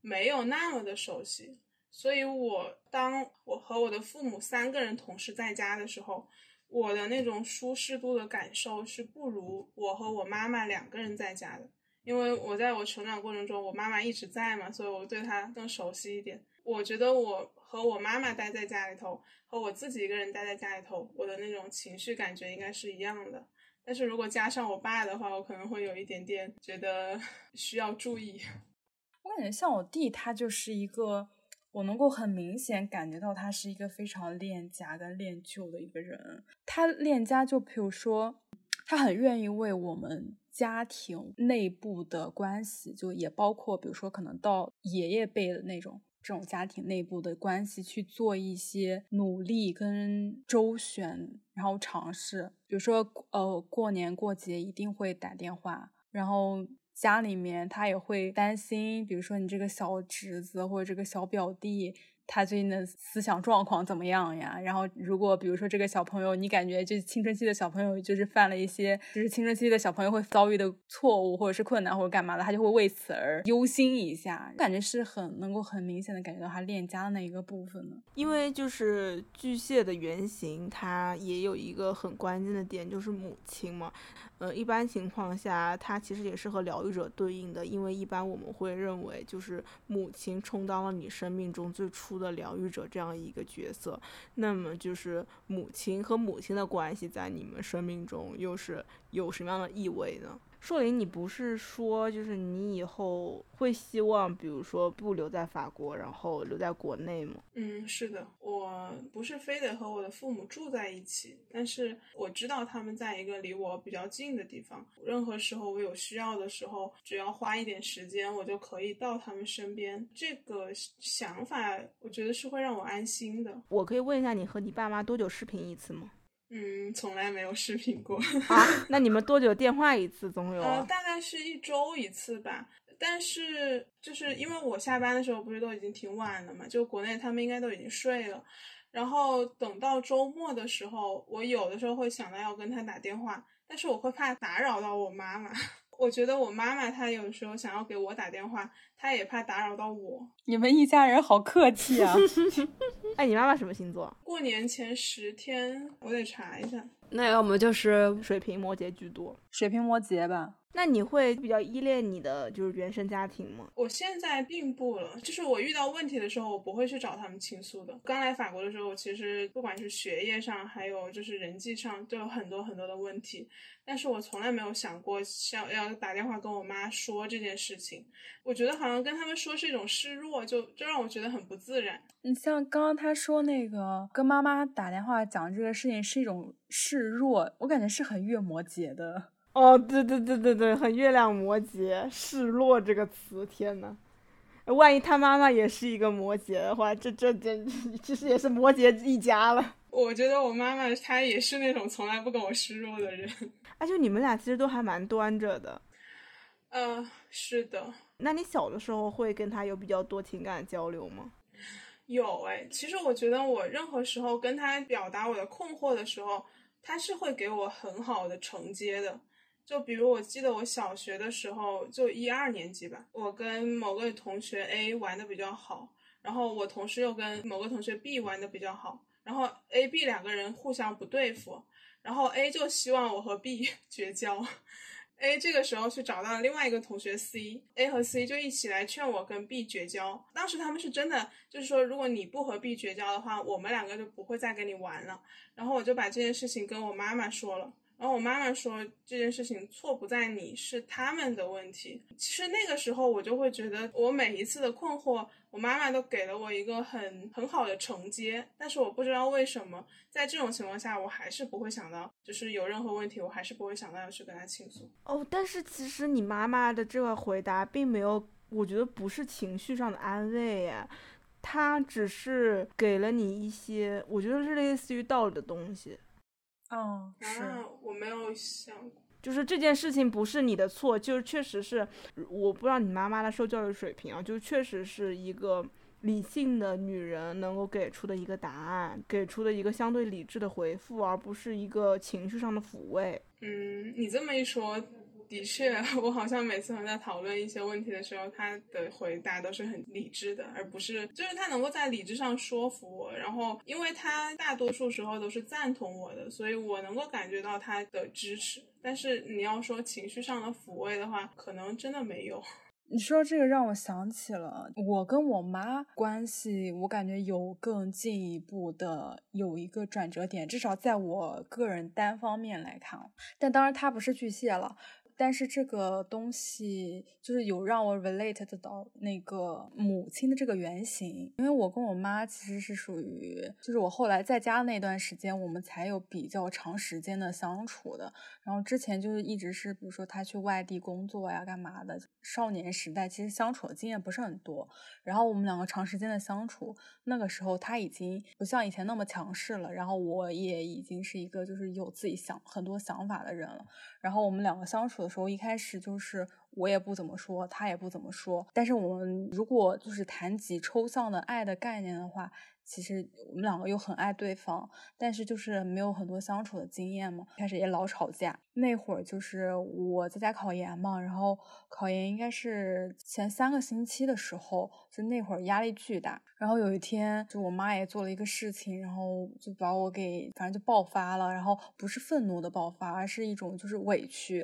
没有那么的熟悉。所以，我当我和我的父母三个人同时在家的时候，我的那种舒适度的感受是不如我和我妈妈两个人在家的。因为我在我成长过程中，我妈妈一直在嘛，所以我对她更熟悉一点。我觉得我和我妈妈待在家里头，和我自己一个人待在家里头，我的那种情绪感觉应该是一样的。但是如果加上我爸的话，我可能会有一点点觉得 需要注意。我感觉像我弟，他就是一个我能够很明显感觉到他是一个非常恋家跟恋旧的一个人。他恋家，就比如说，他很愿意为我们。家庭内部的关系，就也包括，比如说可能到爷爷辈的那种，这种家庭内部的关系去做一些努力跟周旋，然后尝试，比如说呃过年过节一定会打电话，然后家里面他也会担心，比如说你这个小侄子或者这个小表弟。他最近的思想状况怎么样呀？然后，如果比如说这个小朋友，你感觉就青春期的小朋友就是犯了一些，就是青春期的小朋友会遭遇的错误，或者是困难，或者干嘛的，他就会为此而忧心一下。感觉是很能够很明显的感觉到他恋家的那一个部分呢。因为就是巨蟹的原型，它也有一个很关键的点，就是母亲嘛。呃，一般情况下，它其实也是和疗愈者对应的，因为一般我们会认为，就是母亲充当了你生命中最初的疗愈者这样一个角色。那么，就是母亲和母亲的关系在你们生命中又是有什么样的意味呢？硕林，你不是说就是你以后会希望，比如说不留在法国，然后留在国内吗？嗯，是的，我不是非得和我的父母住在一起，但是我知道他们在一个离我比较近的地方，任何时候我有需要的时候，只要花一点时间，我就可以到他们身边。这个想法，我觉得是会让我安心的。我可以问一下，你和你爸妈多久视频一次吗？嗯，从来没有视频过啊。那你们多久电话一次？总有呃，大概是一周一次吧。但是就是因为我下班的时候不是都已经挺晚了嘛，就国内他们应该都已经睡了。然后等到周末的时候，我有的时候会想到要跟他打电话，但是我会怕打扰到我妈妈。我觉得我妈妈她有时候想要给我打电话，她也怕打扰到我。你们一家人好客气啊！哎，你妈妈什么星座？过年前十天，我得查一下。那要么就是水瓶、摩羯居多，水瓶、摩羯吧。那你会比较依恋你的就是原生家庭吗？我现在并不了，就是我遇到问题的时候，我不会去找他们倾诉的。刚来法国的时候，其实不管是学业上，还有就是人际上，都有很多很多的问题。但是我从来没有想过像要打电话跟我妈说这件事情。我觉得好像跟他们说是一种示弱，就就让我觉得很不自然。你像刚刚他说那个跟妈妈打电话讲这个事情是一种示弱，我感觉是很月摩羯的。哦，对对对对对，很月亮摩羯，示弱这个词，天呐，万一他妈妈也是一个摩羯的话，这这这 其实也是摩羯一家了。我觉得我妈妈她也是那种从来不跟我示弱的人。啊，就你们俩其实都还蛮端着的。呃，是的。那你小的时候会跟他有比较多情感交流吗？有哎，其实我觉得我任何时候跟他表达我的困惑的时候，他是会给我很好的承接的。就比如我记得我小学的时候，就一二年级吧，我跟某个同学 A 玩的比较好，然后我同时又跟某个同学 B 玩的比较好，然后 A、B 两个人互相不对付，然后 A 就希望我和 B 绝交，A 这个时候去找到了另外一个同学 C，A 和 C 就一起来劝我跟 B 绝交。当时他们是真的，就是说如果你不和 B 绝交的话，我们两个就不会再跟你玩了。然后我就把这件事情跟我妈妈说了。然后我妈妈说这件事情错不在你，是他们的问题。其实那个时候我就会觉得，我每一次的困惑，我妈妈都给了我一个很很好的承接。但是我不知道为什么，在这种情况下，我还是不会想到，就是有任何问题，我还是不会想到要去跟她倾诉。哦，但是其实你妈妈的这个回答并没有，我觉得不是情绪上的安慰呀，她只是给了你一些，我觉得是类似于道理的东西。哦，是我没有想过，就是这件事情不是你的错，就是确实是，我不知道你妈妈的受教育水平啊，就确实是一个理性的女人能够给出的一个答案，给出的一个相对理智的回复，而不是一个情绪上的抚慰。嗯，你这么一说。的确，我好像每次和他讨论一些问题的时候，他的回答都是很理智的，而不是就是他能够在理智上说服我。然后，因为他大多数时候都是赞同我的，所以我能够感觉到他的支持。但是你要说情绪上的抚慰的话，可能真的没有。你说这个让我想起了我跟我妈关系，我感觉有更进一步的有一个转折点，至少在我个人单方面来看。但当然，她不是巨蟹了。但是这个东西就是有让我 relate 到那个母亲的这个原型，因为我跟我妈其实是属于，就是我后来在家那段时间，我们才有比较长时间的相处的。然后之前就是一直是，比如说她去外地工作呀，干嘛的，少年时代其实相处的经验不是很多。然后我们两个长时间的相处，那个时候她已经不像以前那么强势了，然后我也已经是一个就是有自己想很多想法的人了。然后我们两个相处时候，一开始就是我也不怎么说，他也不怎么说。但是我们如果就是谈及抽象的爱的概念的话，其实我们两个又很爱对方，但是就是没有很多相处的经验嘛，开始也老吵架。那会儿就是我在家考研嘛，然后考研应该是前三个星期的时候，就那会儿压力巨大。然后有一天，就我妈也做了一个事情，然后就把我给反正就爆发了。然后不是愤怒的爆发，而是一种就是委屈，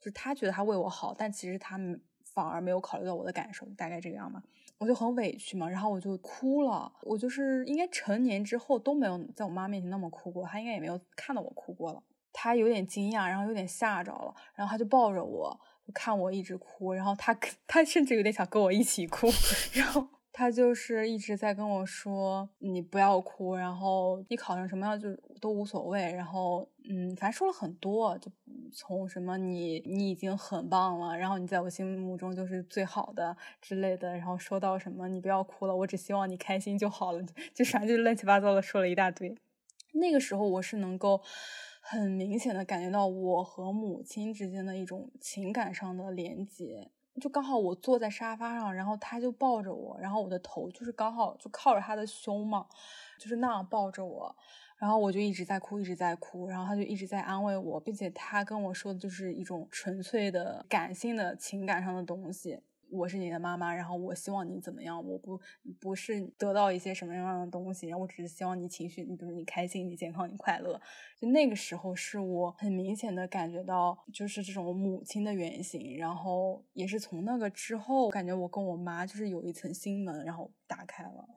就是她觉得她为我好，但其实她反而没有考虑到我的感受，大概这个样嘛。我就很委屈嘛，然后我就哭了。我就是应该成年之后都没有在我妈面前那么哭过，她应该也没有看到我哭过了。她有点惊讶，然后有点吓着了，然后她就抱着我，看我一直哭，然后她她甚至有点想跟我一起哭，然后。他就是一直在跟我说：“你不要哭，然后你考成什么样就都无所谓。”然后，嗯，反正说了很多，就从什么你你已经很棒了，然后你在我心目中就是最好的之类的，然后说到什么你不要哭了，我只希望你开心就好了，就啥就乱七八糟的说了一大堆。那个时候我是能够很明显的感觉到我和母亲之间的一种情感上的连接。就刚好我坐在沙发上，然后他就抱着我，然后我的头就是刚好就靠着他的胸嘛，就是那样抱着我，然后我就一直在哭，一直在哭，然后他就一直在安慰我，并且他跟我说的就是一种纯粹的感性的情感上的东西。我是你的妈妈，然后我希望你怎么样？我不不是得到一些什么样的东西，然后我只是希望你情绪，你比如你开心，你健康，你快乐。就那个时候是我很明显的感觉到，就是这种母亲的原型。然后也是从那个之后，感觉我跟我妈就是有一层心门，然后打开了。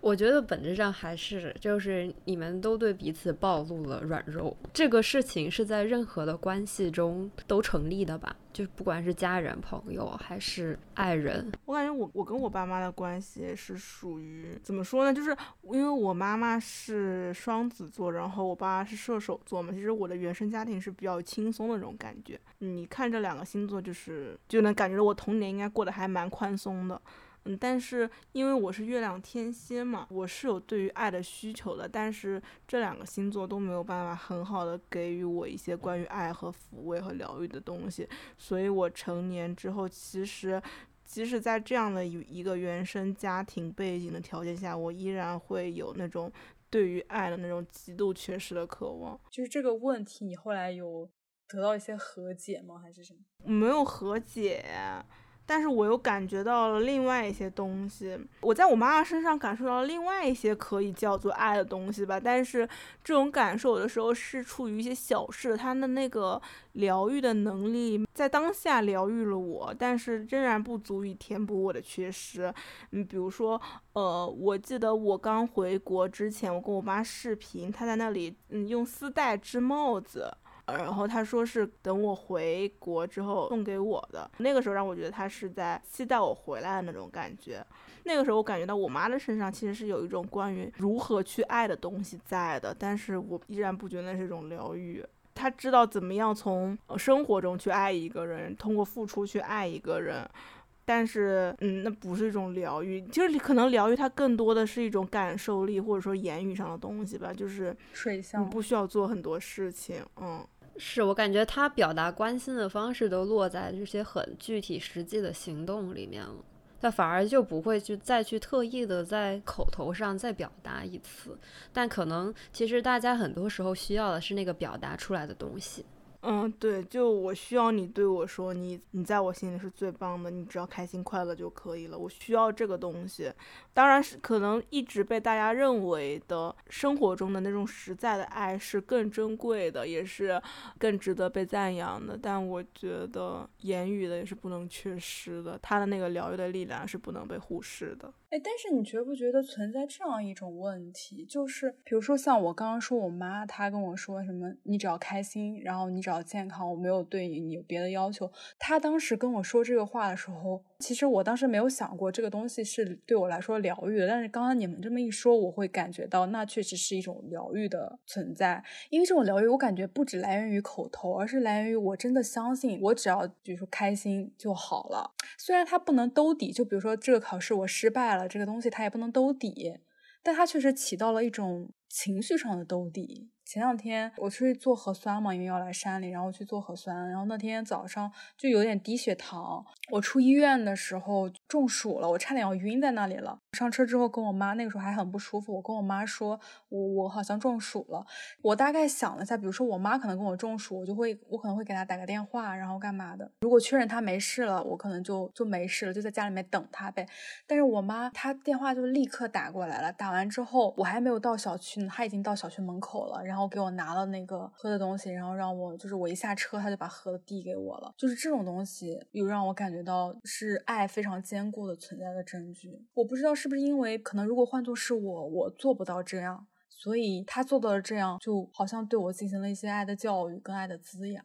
我觉得本质上还是就是你们都对彼此暴露了软弱，这个事情是在任何的关系中都成立的吧？就不管是家人、朋友还是爱人，我感觉我我跟我爸妈的关系是属于怎么说呢？就是因为我妈妈是双子座，然后我爸是射手座嘛，其实我的原生家庭是比较轻松的那种感觉。你看这两个星座，就是就能感觉我童年应该过得还蛮宽松的。嗯，但是因为我是月亮天蝎嘛，我是有对于爱的需求的，但是这两个星座都没有办法很好的给予我一些关于爱和抚慰和疗愈的东西，所以我成年之后，其实即使在这样的一一个原生家庭背景的条件下，我依然会有那种对于爱的那种极度缺失的渴望。就是这个问题，你后来有得到一些和解吗？还是什么？没有和解。但是我又感觉到了另外一些东西，我在我妈妈身上感受到了另外一些可以叫做爱的东西吧。但是这种感受有的时候是出于一些小事，她的那个疗愈的能力在当下疗愈了我，但是仍然不足以填补我的缺失。嗯，比如说，呃，我记得我刚回国之前，我跟我妈视频，她在那里嗯用丝带织帽子。然后他说是等我回国之后送给我的，那个时候让我觉得他是在期待我回来的那种感觉。那个时候我感觉到我妈的身上其实是有一种关于如何去爱的东西在的，但是我依然不觉得那是一种疗愈。他知道怎么样从生活中去爱一个人，通过付出去爱一个人，但是嗯，那不是一种疗愈，就是可能疗愈它更多的是一种感受力或者说言语上的东西吧，就是，你不需要做很多事情，嗯。是我感觉他表达关心的方式都落在这些很具体实际的行动里面了，他反而就不会去再去特意的在口头上再表达一次，但可能其实大家很多时候需要的是那个表达出来的东西。嗯，对，就我需要你对我说，你你在我心里是最棒的，你只要开心快乐就可以了。我需要这个东西，当然是可能一直被大家认为的生活中的那种实在的爱是更珍贵的，也是更值得被赞扬的。但我觉得言语的也是不能缺失的，他的那个疗愈的力量是不能被忽视的。但是你觉不觉得存在这样一种问题，就是比如说像我刚刚说我妈，她跟我说什么，你只要开心，然后你只要健康，我没有对你有别的要求。她当时跟我说这个话的时候，其实我当时没有想过这个东西是对我来说疗愈的。但是刚刚你们这么一说，我会感觉到那确实是一种疗愈的存在。因为这种疗愈，我感觉不只来源于口头，而是来源于我真的相信，我只要比如说开心就好了。虽然它不能兜底，就比如说这个考试我失败了。这个东西它也不能兜底，但它确实起到了一种情绪上的兜底。前两天我出去做核酸嘛，因为要来山里，然后去做核酸。然后那天早上就有点低血糖，我出医院的时候中暑了，我差点要晕在那里了。上车之后跟我妈那个时候还很不舒服，我跟我妈说，我我好像中暑了。我大概想了一下，比如说我妈可能跟我中暑，我就会我可能会给她打个电话，然后干嘛的。如果确认她没事了，我可能就就没事了，就在家里面等她呗。但是我妈她电话就立刻打过来了，打完之后我还没有到小区呢，她已经到小区门口了，然后。然后给我拿了那个喝的东西，然后让我就是我一下车，他就把喝的递给我了。就是这种东西，又让我感觉到是爱非常坚固的存在的证据。我不知道是不是因为可能如果换作是我，我做不到这样，所以他做到了这样，就好像对我进行了一些爱的教育跟爱的滋养。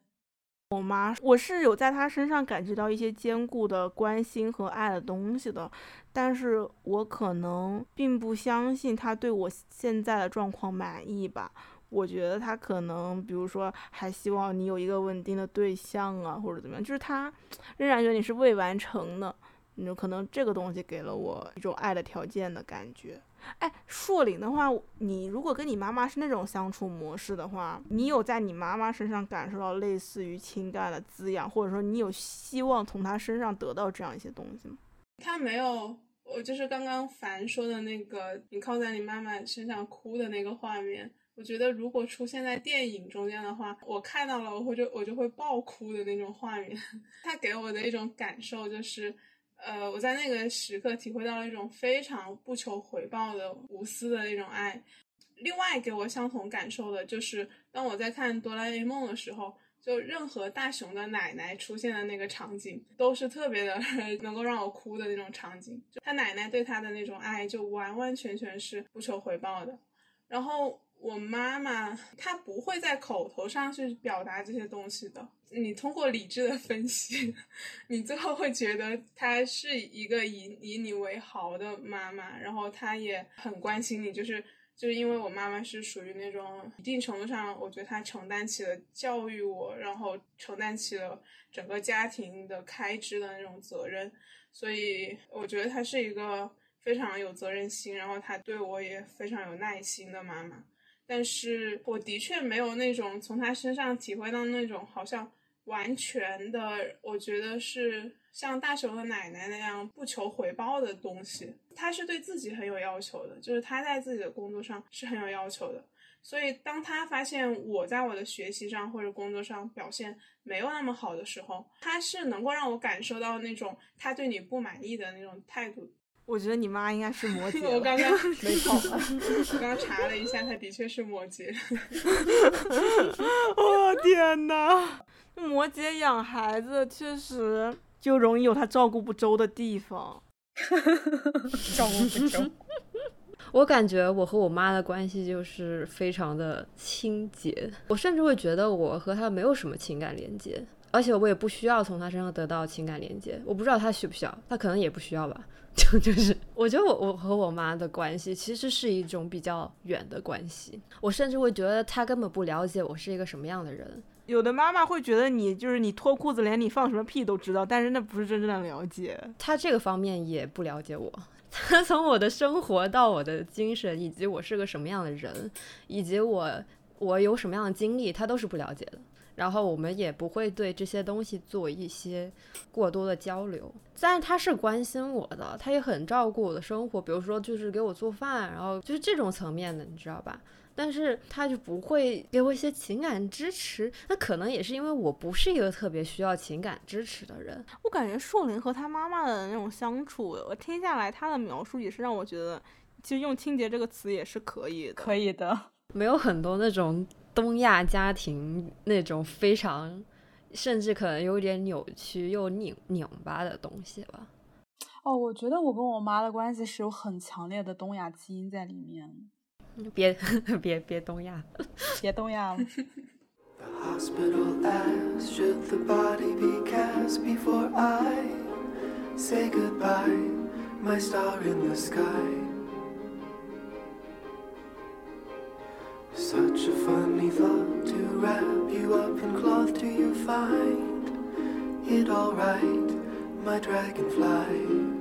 我妈，我是有在她身上感觉到一些坚固的关心和爱的东西的，但是我可能并不相信她对我现在的状况满意吧。我觉得他可能，比如说还希望你有一个稳定的对象啊，或者怎么样，就是他仍然觉得你是未完成的。你可能这个东西给了我一种爱的条件的感觉。哎，硕林的话，你如果跟你妈妈是那种相处模式的话，你有在你妈妈身上感受到类似于情感的滋养，或者说你有希望从她身上得到这样一些东西吗？他没有，我就是刚刚凡说的那个，你靠在你妈妈身上哭的那个画面，我觉得如果出现在电影中间的话，我看到了，我会就我就会爆哭的那种画面。他给我的一种感受就是。呃，我在那个时刻体会到了一种非常不求回报的无私的那种爱。另外，给我相同感受的就是，当我在看哆啦 A 梦的时候，就任何大雄的奶奶出现的那个场景，都是特别的 能够让我哭的那种场景。就他奶奶对他的那种爱，就完完全全是不求回报的。然后。我妈妈她不会在口头上去表达这些东西的。你通过理智的分析，你最后会觉得她是一个以以你为豪的妈妈，然后她也很关心你。就是就是因为我妈妈是属于那种一定程度上，我觉得她承担起了教育我，然后承担起了整个家庭的开支的那种责任，所以我觉得她是一个非常有责任心，然后她对我也非常有耐心的妈妈。但是我的确没有那种从他身上体会到那种好像完全的，我觉得是像大雄的奶奶那样不求回报的东西。他是对自己很有要求的，就是他在自己的工作上是很有要求的。所以当他发现我在我的学习上或者工作上表现没有那么好的时候，他是能够让我感受到那种他对你不满意的那种态度。我觉得你妈应该是摩羯。我刚刚 没错，我刚刚查了一下，她的确是摩羯。我天哪！摩羯养孩子确实就容易有他照顾不周的地方。照顾不周。我感觉我和我妈的关系就是非常的清洁，我甚至会觉得我和她没有什么情感连接，而且我也不需要从他身上得到情感连接。我不知道他需不需要，他可能也不需要吧。就就是，我觉得我我和我妈的关系其实是一种比较远的关系。我甚至会觉得他根本不了解我是一个什么样的人。有的妈妈会觉得你就是你脱裤子连你放什么屁都知道，但是那不是真正的了解。她这个方面也不了解我。他从我的生活到我的精神，以及我是个什么样的人，以及我我有什么样的经历，他都是不了解的。然后我们也不会对这些东西做一些过多的交流，但是他是关心我的，他也很照顾我的生活，比如说就是给我做饭，然后就是这种层面的，你知道吧？但是他就不会给我一些情感支持，那可能也是因为我不是一个特别需要情感支持的人。我感觉硕林和他妈妈的那种相处，我听下来他的描述也是让我觉得，其实用清洁这个词也是可以的，可以的，没有很多那种。东亚家庭那种非常，甚至可能有点扭曲又拧拧巴的东西吧。哦，我觉得我跟我妈的关系是有很强烈的东亚基因在里面。别 别别东亚，别东亚了。Such a funny thought to wrap you up in cloth. Do you find it alright, my dragonfly?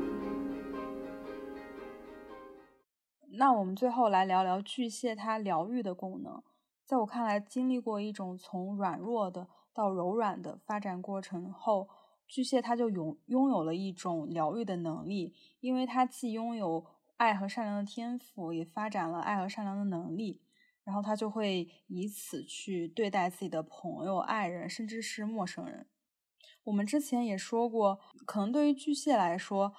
那我们最后来聊聊巨蟹它疗愈的功能。在我看来，经历过一种从软弱的到柔软的发展过程后，巨蟹它就拥拥有了一种疗愈的能力，因为它既拥有爱和善良的天赋，也发展了爱和善良的能力，然后他就会以此去对待自己的朋友、爱人，甚至是陌生人。我们之前也说过，可能对于巨蟹来说，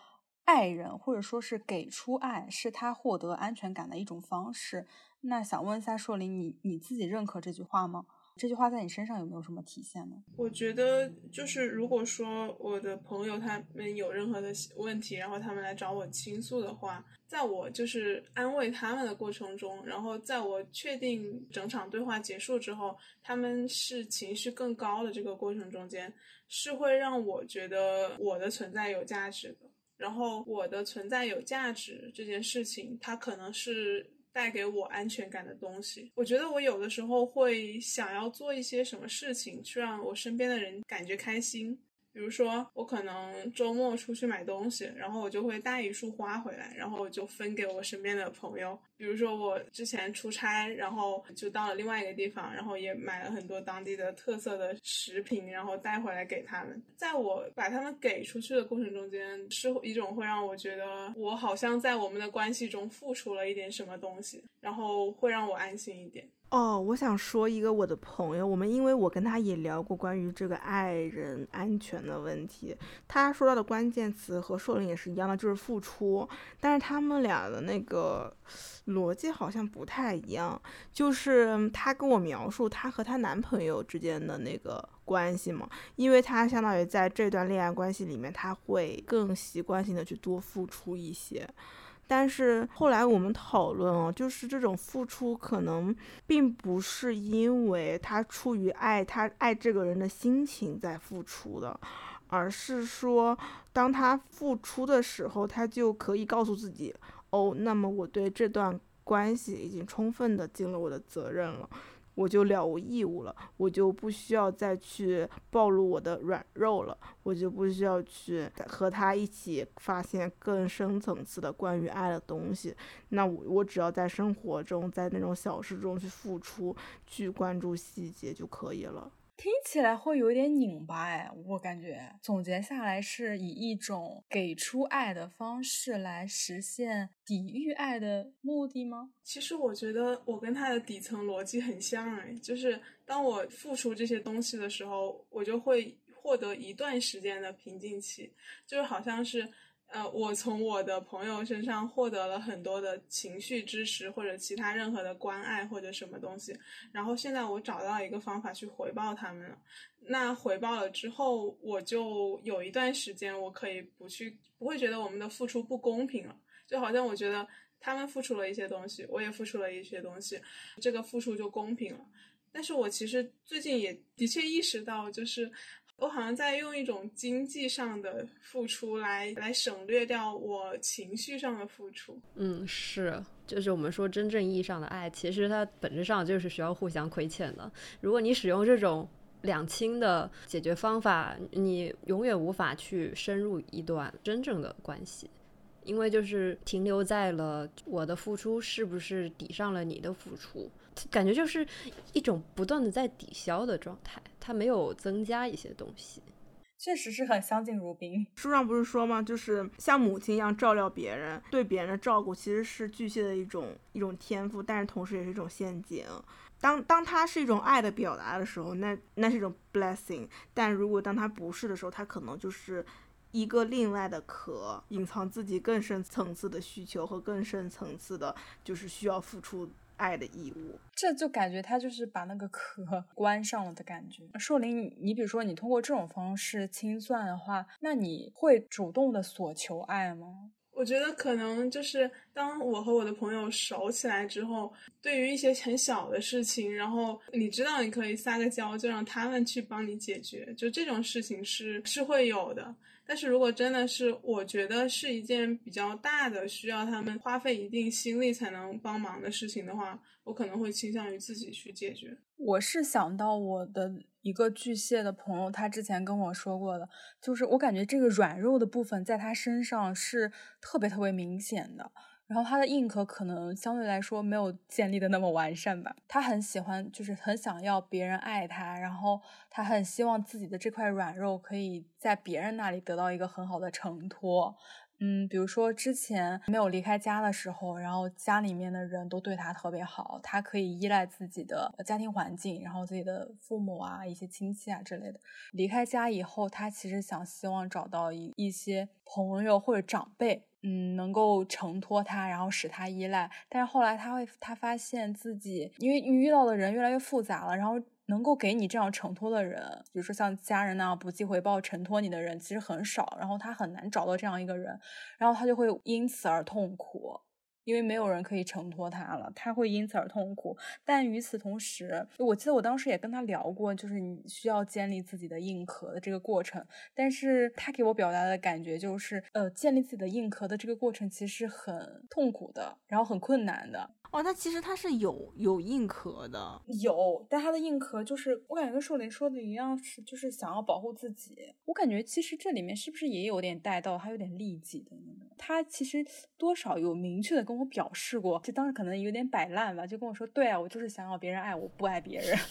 爱人或者说是给出爱，是他获得安全感的一种方式。那想问一下硕林，你你自己认可这句话吗？这句话在你身上有没有什么体现呢？我觉得就是，如果说我的朋友他们有任何的问题，然后他们来找我倾诉的话，在我就是安慰他们的过程中，然后在我确定整场对话结束之后，他们是情绪更高的这个过程中间，是会让我觉得我的存在有价值的。然后我的存在有价值这件事情，它可能是带给我安全感的东西。我觉得我有的时候会想要做一些什么事情，去让我身边的人感觉开心。比如说，我可能周末出去买东西，然后我就会带一束花回来，然后就分给我身边的朋友。比如说，我之前出差，然后就到了另外一个地方，然后也买了很多当地的特色的食品，然后带回来给他们。在我把他们给出去的过程中间，是一种会让我觉得我好像在我们的关系中付出了一点什么东西，然后会让我安心一点。哦，我想说一个我的朋友，我们因为我跟他也聊过关于这个爱人安全的问题，他说到的关键词和硕林也是一样的，就是付出，但是他们俩的那个逻辑好像不太一样，就是他跟我描述她和她男朋友之间的那个关系嘛，因为她相当于在这段恋爱关系里面，她会更习惯性的去多付出一些。但是后来我们讨论哦，就是这种付出可能并不是因为他出于爱他爱这个人的心情在付出的，而是说当他付出的时候，他就可以告诉自己，哦，那么我对这段关系已经充分的尽了我的责任了。我就了无义务了，我就不需要再去暴露我的软弱了，我就不需要去和他一起发现更深层次的关于爱的东西。那我我只要在生活中，在那种小事中去付出，去关注细节就可以了。听起来会有点拧巴哎，我感觉总结下来是以一种给出爱的方式来实现抵御爱的目的吗？其实我觉得我跟他的底层逻辑很像哎，就是当我付出这些东西的时候，我就会获得一段时间的平静期，就是好像是。呃，我从我的朋友身上获得了很多的情绪支持，或者其他任何的关爱或者什么东西，然后现在我找到一个方法去回报他们了。那回报了之后，我就有一段时间我可以不去，不会觉得我们的付出不公平了，就好像我觉得他们付出了一些东西，我也付出了一些东西，这个付出就公平了。但是我其实最近也的确意识到，就是我好像在用一种经济上的付出来来省略掉我情绪上的付出。嗯，是，就是我们说真正意义上的爱，其实它本质上就是需要互相亏欠的。如果你使用这种两清的解决方法，你永远无法去深入一段真正的关系。因为就是停留在了我的付出是不是抵上了你的付出，感觉就是一种不断的在抵消的状态，它没有增加一些东西。确实是很相敬如宾。书上不是说吗？就是像母亲一样照料别人，对别人的照顾其实是巨蟹的一种一种天赋，但是同时也是一种陷阱。当当它是一种爱的表达的时候，那那是一种 blessing；但如果当它不是的时候，它可能就是。一个另外的壳，隐藏自己更深层次的需求和更深层次的，就是需要付出爱的义务。这就感觉他就是把那个壳 关上了的感觉。硕林，你比如说你通过这种方式清算的话，那你会主动的索求爱吗？我觉得可能就是当我和我的朋友熟起来之后，对于一些很小的事情，然后你知道你可以撒个娇，就让他们去帮你解决，就这种事情是是会有的。但是如果真的是我觉得是一件比较大的，需要他们花费一定心力才能帮忙的事情的话，我可能会倾向于自己去解决。我是想到我的一个巨蟹的朋友，他之前跟我说过的，就是我感觉这个软弱的部分在他身上是特别特别明显的。然后他的硬壳可能相对来说没有建立的那么完善吧。他很喜欢，就是很想要别人爱他，然后他很希望自己的这块软肉可以在别人那里得到一个很好的承托。嗯，比如说之前没有离开家的时候，然后家里面的人都对他特别好，他可以依赖自己的家庭环境，然后自己的父母啊、一些亲戚啊之类的。离开家以后，他其实想希望找到一一些朋友或者长辈，嗯，能够承托他，然后使他依赖。但是后来他会，他发现自己因为你遇到的人越来越复杂了，然后。能够给你这样承托的人，比如说像家人那样不计回报承托你的人，其实很少。然后他很难找到这样一个人，然后他就会因此而痛苦。因为没有人可以承托他了，他会因此而痛苦。但与此同时，我记得我当时也跟他聊过，就是你需要建立自己的硬壳的这个过程。但是他给我表达的感觉就是，呃，建立自己的硬壳的这个过程其实很痛苦的，然后很困难的。哦，那其实它是有有硬壳的，有，但它的硬壳就是我感觉跟树林说的一样，是就是想要保护自己。我感觉其实这里面是不是也有点带到他有点利己的那种？他其实多少有明确的跟我表示过，就当时可能有点摆烂吧，就跟我说：“对啊，我就是想要别人爱我，不爱别人。”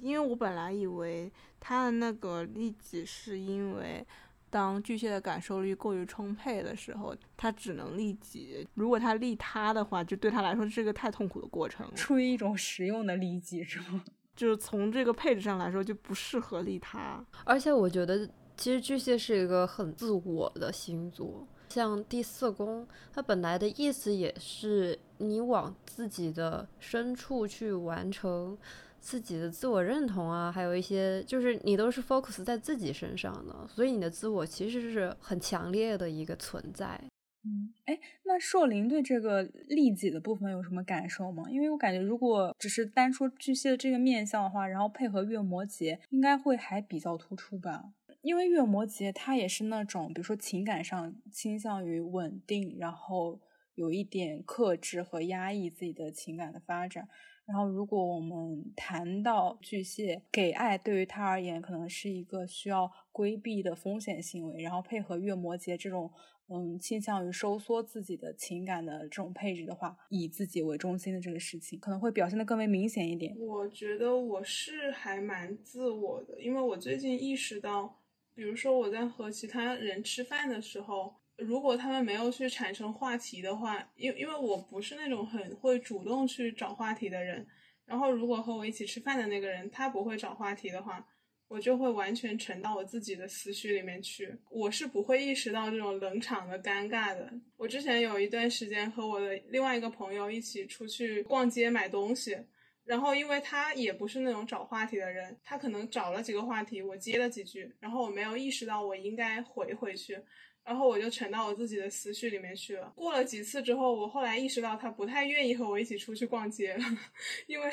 因为我本来以为他的那个利己是因为当巨蟹的感受力过于充沛的时候，他只能利己。如果他利他的话，就对他来说是个太痛苦的过程。出于一种实用的利己，是吗？就是从这个配置上来说，就不适合利他。而且我觉得。其实巨蟹是一个很自我的星座，像第四宫，它本来的意思也是你往自己的深处去完成自己的自我认同啊，还有一些就是你都是 focus 在自己身上的，所以你的自我其实是很强烈的一个存在。嗯，哎，那硕林对这个利己的部分有什么感受吗？因为我感觉如果只是单说巨蟹的这个面相的话，然后配合月摩羯，应该会还比较突出吧。因为月摩羯他也是那种，比如说情感上倾向于稳定，然后有一点克制和压抑自己的情感的发展。然后，如果我们谈到巨蟹给爱，对于他而言可能是一个需要规避的风险行为，然后配合月摩羯这种嗯倾向于收缩自己的情感的这种配置的话，以自己为中心的这个事情，可能会表现的更为明显一点。我觉得我是还蛮自我的，因为我最近意识到。比如说我在和其他人吃饭的时候，如果他们没有去产生话题的话，因因为我不是那种很会主动去找话题的人，然后如果和我一起吃饭的那个人他不会找话题的话，我就会完全沉到我自己的思绪里面去，我是不会意识到这种冷场的尴尬的。我之前有一段时间和我的另外一个朋友一起出去逛街买东西。然后，因为他也不是那种找话题的人，他可能找了几个话题，我接了几句，然后我没有意识到我应该回回去，然后我就沉到我自己的思绪里面去了。过了几次之后，我后来意识到他不太愿意和我一起出去逛街了，因为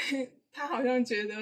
他好像觉得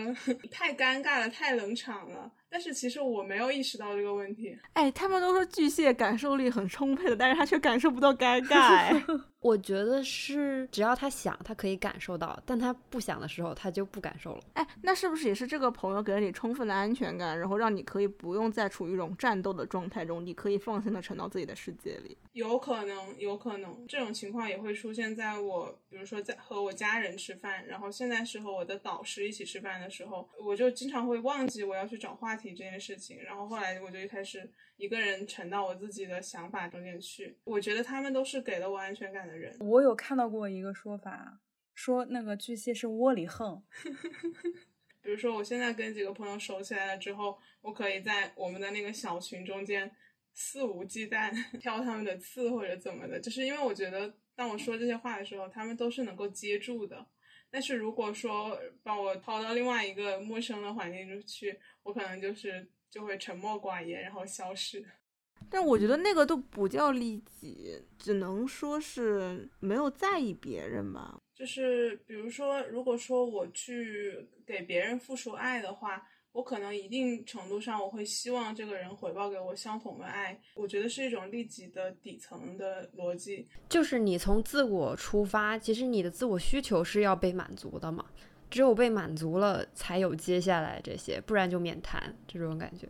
太尴尬了，太冷场了。但是其实我没有意识到这个问题。哎，他们都说巨蟹感受力很充沛的，但是他却感受不到尴尬。我觉得是，只要他想，他可以感受到；但他不想的时候，他就不感受了。哎，那是不是也是这个朋友给了你充分的安全感，然后让你可以不用再处于一种战斗的状态中，你可以放心的沉到自己的世界里？有可能，有可能，这种情况也会出现在我，比如说在和我家人吃饭，然后现在是和我的导师一起吃饭的时候，我就经常会忘记我要去找话题这件事情，然后后来我就一开始。一个人沉到我自己的想法中间去，我觉得他们都是给了我安全感的人。我有看到过一个说法，说那个巨蟹是窝里横。比如说，我现在跟几个朋友熟起来了之后，我可以在我们的那个小群中间肆无忌惮挑他们的刺或者怎么的，就是因为我觉得当我说这些话的时候，他们都是能够接住的。但是如果说把我抛到另外一个陌生的环境中去，我可能就是就会沉默寡言，然后消失。但我觉得那个都不叫利己，只能说是没有在意别人吧。就是比如说，如果说我去给别人付出爱的话。我可能一定程度上，我会希望这个人回报给我相同的爱。我觉得是一种利己的底层的逻辑，就是你从自我出发，其实你的自我需求是要被满足的嘛。只有被满足了，才有接下来这些，不然就免谈。这种感觉，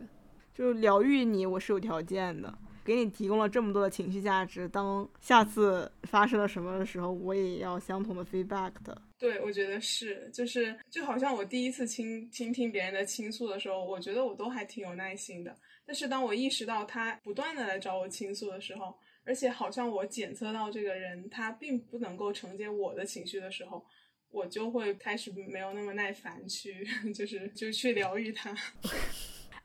就疗愈你，我是有条件的。给你提供了这么多的情绪价值，当下次发生了什么的时候，我也要相同的 feedback 的。对，我觉得是，就是就好像我第一次倾倾听别人的倾诉的时候，我觉得我都还挺有耐心的。但是当我意识到他不断的来找我倾诉的时候，而且好像我检测到这个人他并不能够承接我的情绪的时候，我就会开始没有那么耐烦去，就是就去疗愈他。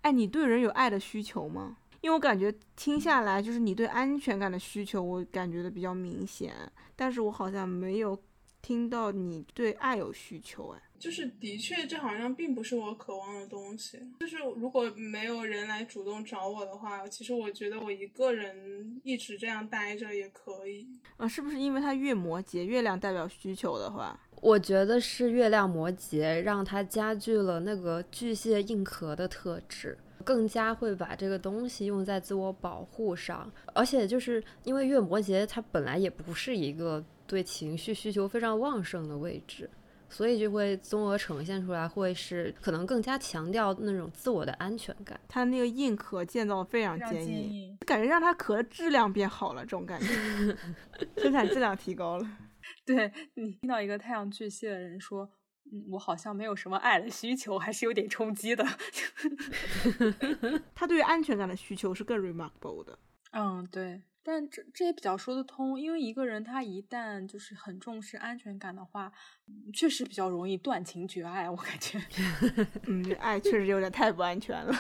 哎，你对人有爱的需求吗？因为我感觉听下来，就是你对安全感的需求，我感觉的比较明显，但是我好像没有听到你对爱有需求，哎，就是的确，这好像并不是我渴望的东西。就是如果没有人来主动找我的话，其实我觉得我一个人一直这样待着也可以。啊，是不是因为它月摩羯，月亮代表需求的话？我觉得是月亮摩羯让它加剧了那个巨蟹硬壳的特质。更加会把这个东西用在自我保护上，而且就是因为月摩羯它本来也不是一个对情绪需求非常旺盛的位置，所以就会综合呈现出来，会是可能更加强调那种自我的安全感。它那个硬壳建造非常坚硬，感觉让它壳的质量变好了，这种感觉，生产质量提高了。对你听到一个太阳巨蟹的人说。我好像没有什么爱的需求，还是有点冲击的。他对于安全感的需求是更 remarkable 的。嗯，对，但这这也比较说得通，因为一个人他一旦就是很重视安全感的话，确实比较容易断情绝爱。我感觉，嗯，爱确实有点太不安全了。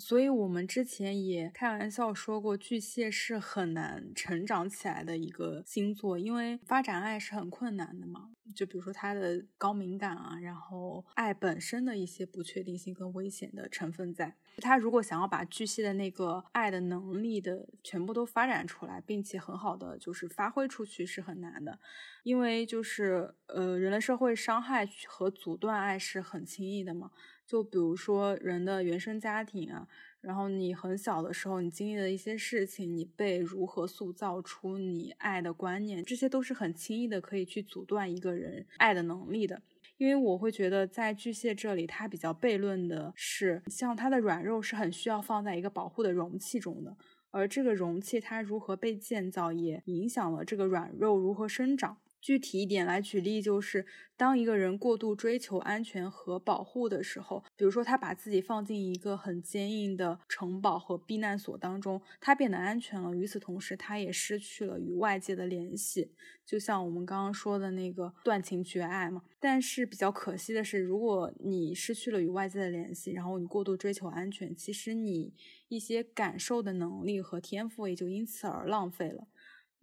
所以我们之前也开玩笑说过，巨蟹是很难成长起来的一个星座，因为发展爱是很困难的嘛。就比如说他的高敏感啊，然后爱本身的一些不确定性跟危险的成分在。他如果想要把巨蟹的那个爱的能力的全部都发展出来，并且很好的就是发挥出去是很难的，因为就是呃，人类社会伤害和阻断爱是很轻易的嘛。就比如说人的原生家庭啊，然后你很小的时候你经历的一些事情，你被如何塑造出你爱的观念，这些都是很轻易的可以去阻断一个人爱的能力的。因为我会觉得在巨蟹这里，它比较悖论的是，像它的软肉是很需要放在一个保护的容器中的，而这个容器它如何被建造，也影响了这个软肉如何生长。具体一点来举例，就是当一个人过度追求安全和保护的时候，比如说他把自己放进一个很坚硬的城堡和避难所当中，他变得安全了。与此同时，他也失去了与外界的联系，就像我们刚刚说的那个断情绝爱嘛。但是比较可惜的是，如果你失去了与外界的联系，然后你过度追求安全，其实你一些感受的能力和天赋也就因此而浪费了。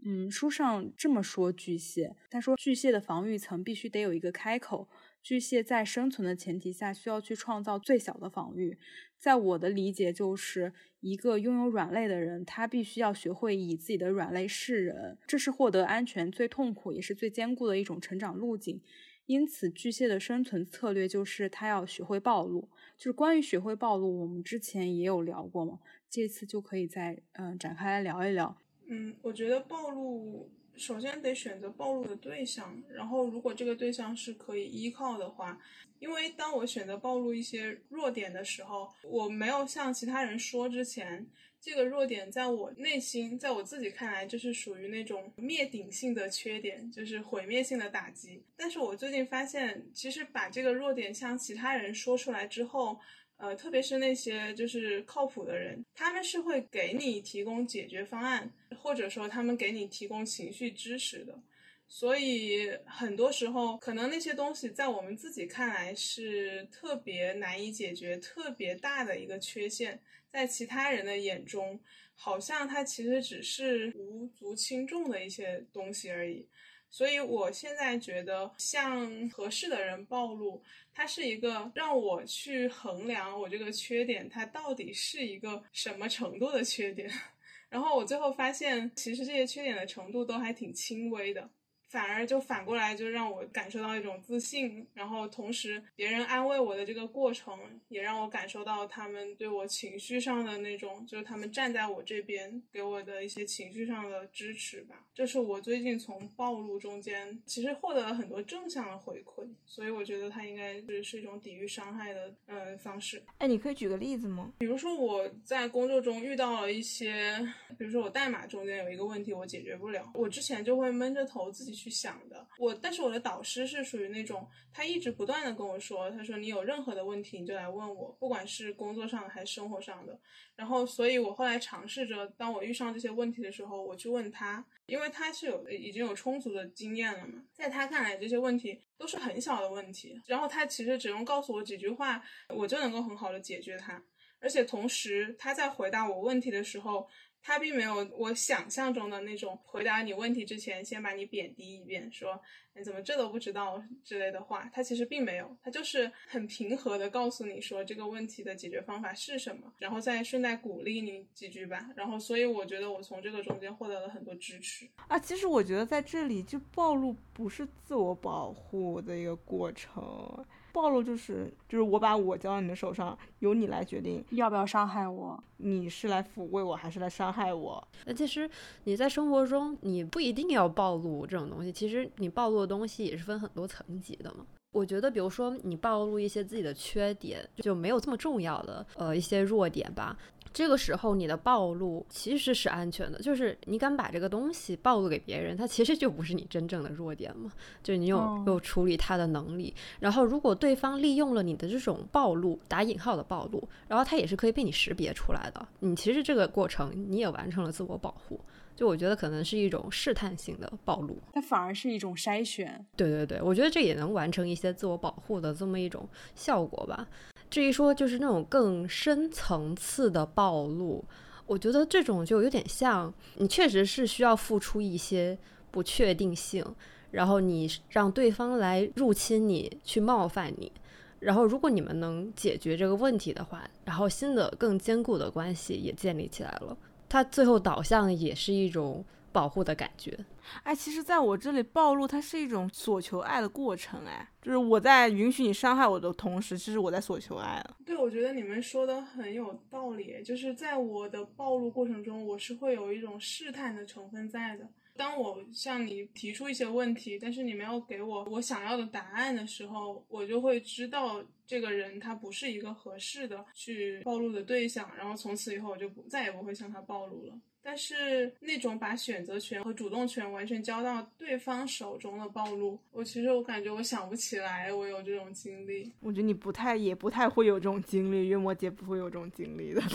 嗯，书上这么说巨蟹，他说巨蟹的防御层必须得有一个开口，巨蟹在生存的前提下需要去创造最小的防御。在我的理解，就是一个拥有软肋的人，他必须要学会以自己的软肋示人，这是获得安全最痛苦也是最坚固的一种成长路径。因此，巨蟹的生存策略就是他要学会暴露。就是关于学会暴露，我们之前也有聊过嘛，这次就可以再嗯展开来聊一聊。嗯，我觉得暴露首先得选择暴露的对象，然后如果这个对象是可以依靠的话，因为当我选择暴露一些弱点的时候，我没有向其他人说之前，这个弱点在我内心，在我自己看来就是属于那种灭顶性的缺点，就是毁灭性的打击。但是我最近发现，其实把这个弱点向其他人说出来之后。呃，特别是那些就是靠谱的人，他们是会给你提供解决方案，或者说他们给你提供情绪支持的。所以很多时候，可能那些东西在我们自己看来是特别难以解决、特别大的一个缺陷，在其他人的眼中，好像它其实只是无足轻重的一些东西而已。所以我现在觉得，向合适的人暴露，它是一个让我去衡量我这个缺点，它到底是一个什么程度的缺点。然后我最后发现，其实这些缺点的程度都还挺轻微的。反而就反过来，就让我感受到一种自信，然后同时别人安慰我的这个过程，也让我感受到他们对我情绪上的那种，就是他们站在我这边，给我的一些情绪上的支持吧。这是我最近从暴露中间，其实获得了很多正向的回馈，所以我觉得它应该是是一种抵御伤害的呃方式。哎，你可以举个例子吗？比如说我在工作中遇到了一些，比如说我代码中间有一个问题我解决不了，我之前就会闷着头自己去想的。我但是我的导师是属于那种，他一直不断的跟我说，他说你有任何的问题你就来问我，不管是工作上的还是生活上的。然后所以我后来尝试着，当我遇上这些问题的时候，我去问他，因为他是有已经有充足的经验了嘛，在他看来这些问题都是很小的问题，然后他其实只用告诉我几句话，我就能够很好的解决它。而且同时他在回答我问题的时候。他并没有我想象中的那种回答你问题之前先把你贬低一遍，说你怎么这都不知道之类的话。他其实并没有，他就是很平和的告诉你说这个问题的解决方法是什么，然后再顺带鼓励你几句吧。然后，所以我觉得我从这个中间获得了很多支持啊。其实我觉得在这里就暴露不是自我保护的一个过程。暴露就是就是我把我交到你的手上，由你来决定要不要伤害我。你是来抚慰我还是来伤害我？那其实你在生活中你不一定要暴露这种东西，其实你暴露的东西也是分很多层级的嘛。我觉得，比如说你暴露一些自己的缺点，就没有这么重要的呃一些弱点吧。这个时候，你的暴露其实是安全的，就是你敢把这个东西暴露给别人，它其实就不是你真正的弱点嘛，就是你有有处理它的能力。然后，如果对方利用了你的这种暴露（打引号的暴露），然后它也是可以被你识别出来的。你其实这个过程你也完成了自我保护，就我觉得可能是一种试探性的暴露，它反而是一种筛选。对对对，我觉得这也能完成一些自我保护的这么一种效果吧。至于说就是那种更深层次的暴露，我觉得这种就有点像你确实是需要付出一些不确定性，然后你让对方来入侵你，去冒犯你，然后如果你们能解决这个问题的话，然后新的更坚固的关系也建立起来了，它最后导向也是一种。保护的感觉，哎，其实，在我这里暴露，它是一种索求爱的过程，哎，就是我在允许你伤害我的同时，其实我在索求爱了。对，我觉得你们说的很有道理，就是在我的暴露过程中，我是会有一种试探的成分在的。当我向你提出一些问题，但是你没有给我我想要的答案的时候，我就会知道这个人他不是一个合适的去暴露的对象，然后从此以后我就不再也不会向他暴露了。但是那种把选择权和主动权完全交到对方手中的暴露，我其实我感觉我想不起来我有这种经历。我觉得你不太也不太会有这种经历，月末姐不会有这种经历的。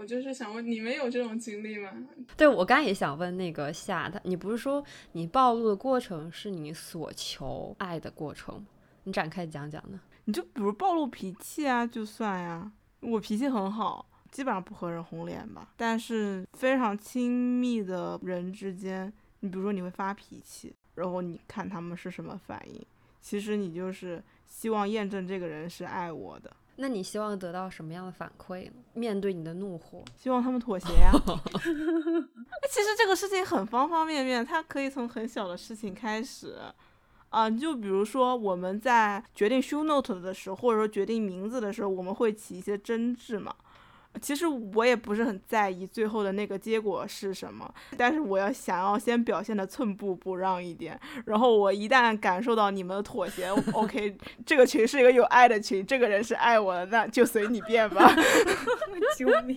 我就是想问，你们有这种经历吗？对，我刚也想问那个夏，他你不是说你暴露的过程是你所求爱的过程？你展开讲讲呢？你就比如暴露脾气啊，就算呀，我脾气很好。基本上不和人红脸吧，但是非常亲密的人之间，你比如说你会发脾气，然后你看他们是什么反应，其实你就是希望验证这个人是爱我的。那你希望得到什么样的反馈呢？面对你的怒火，希望他们妥协呀。其实这个事情很方方面面，它可以从很小的事情开始，啊，就比如说我们在决定 show note 的时候，或者说决定名字的时候，我们会起一些争执嘛。其实我也不是很在意最后的那个结果是什么，但是我要想要先表现的寸步不让一点，然后我一旦感受到你们的妥协，OK，这个群是一个有爱的群，这个人是爱我的，那就随你便吧。救命！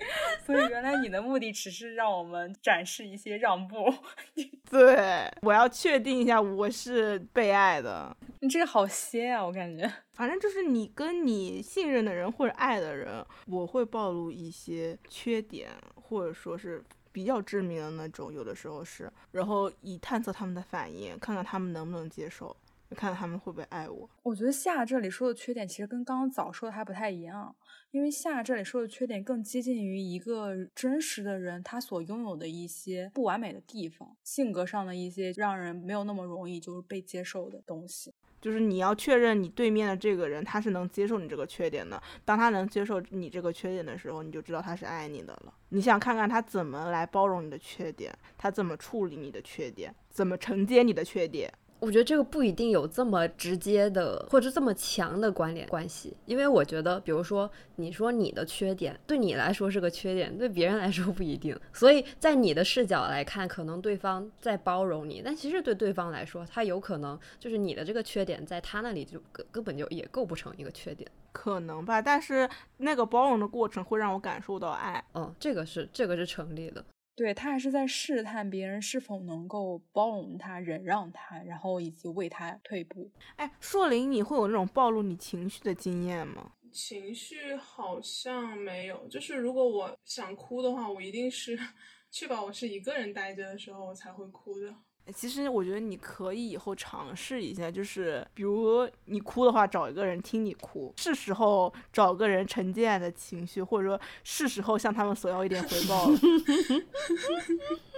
所以原来你的目的只是让我们展示一些让步。对，我要确定一下我是被爱的。你这个好歇啊，我感觉。反正就是你跟你信任的人或者爱的人，我会暴露一些缺点，或者说是比较致命的那种，有的时候是，然后以探测他们的反应，看看他们能不能接受，看看他们会不会爱我。我觉得夏这里说的缺点其实跟刚刚早说的还不太一样，因为夏这里说的缺点更接近于一个真实的人他所拥有的一些不完美的地方，性格上的一些让人没有那么容易就是被接受的东西。就是你要确认你对面的这个人他是能接受你这个缺点的，当他能接受你这个缺点的时候，你就知道他是爱你的了。你想看看他怎么来包容你的缺点，他怎么处理你的缺点，怎么承接你的缺点。我觉得这个不一定有这么直接的或者这么强的关联关系，因为我觉得，比如说你说你的缺点对你来说是个缺点，对别人来说不一定。所以在你的视角来看，可能对方在包容你，但其实对对方来说，他有可能就是你的这个缺点在他那里就根根本就也构不成一个缺点。可能吧，但是那个包容的过程会让我感受到爱。嗯，这个是这个是成立的。对他还是在试探别人是否能够包容他、忍让他，然后以及为他退步。哎，硕林，你会有那种暴露你情绪的经验吗？情绪好像没有，就是如果我想哭的话，我一定是 确保我是一个人待着的时候，我才会哭的。其实我觉得你可以以后尝试一下，就是比如你哭的话，找一个人听你哭，是时候找个人沉淀的情绪，或者说是时候向他们索要一点回报了。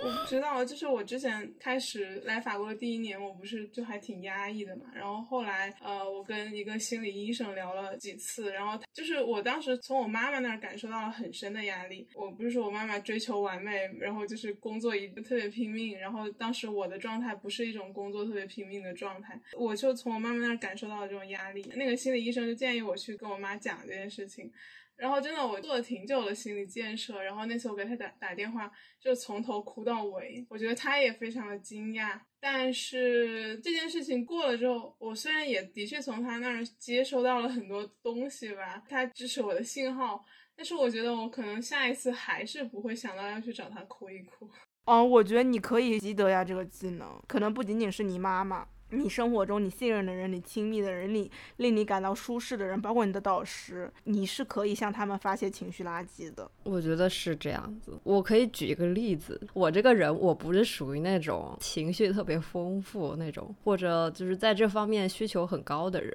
我不知道，就是我之前开始来法国的第一年，我不是就还挺压抑的嘛。然后后来，呃，我跟一个心理医生聊了几次，然后就是我当时从我妈妈那儿感受到了很深的压力。我不是说我妈妈追求完美，然后就是工作一特别拼命，然后当时我的状态不是一种工作特别拼命的状态，我就从我妈妈那儿感受到了这种压力。那个心理医生就建议我去跟我妈讲这件事情。然后真的，我做了挺久的心理建设。然后那次我给他打打电话，就从头哭到尾。我觉得他也非常的惊讶。但是这件事情过了之后，我虽然也的确从他那儿接收到了很多东西吧，他支持我的信号，但是我觉得我可能下一次还是不会想到要去找他哭一哭。哦，我觉得你可以习得呀这个技能，可能不仅仅是你妈妈。你生活中你信任的人，你亲密的人，你令你感到舒适的人，包括你的导师，你是可以向他们发泄情绪垃圾的。我觉得是这样子。我可以举一个例子，我这个人我不是属于那种情绪特别丰富那种，或者就是在这方面需求很高的人。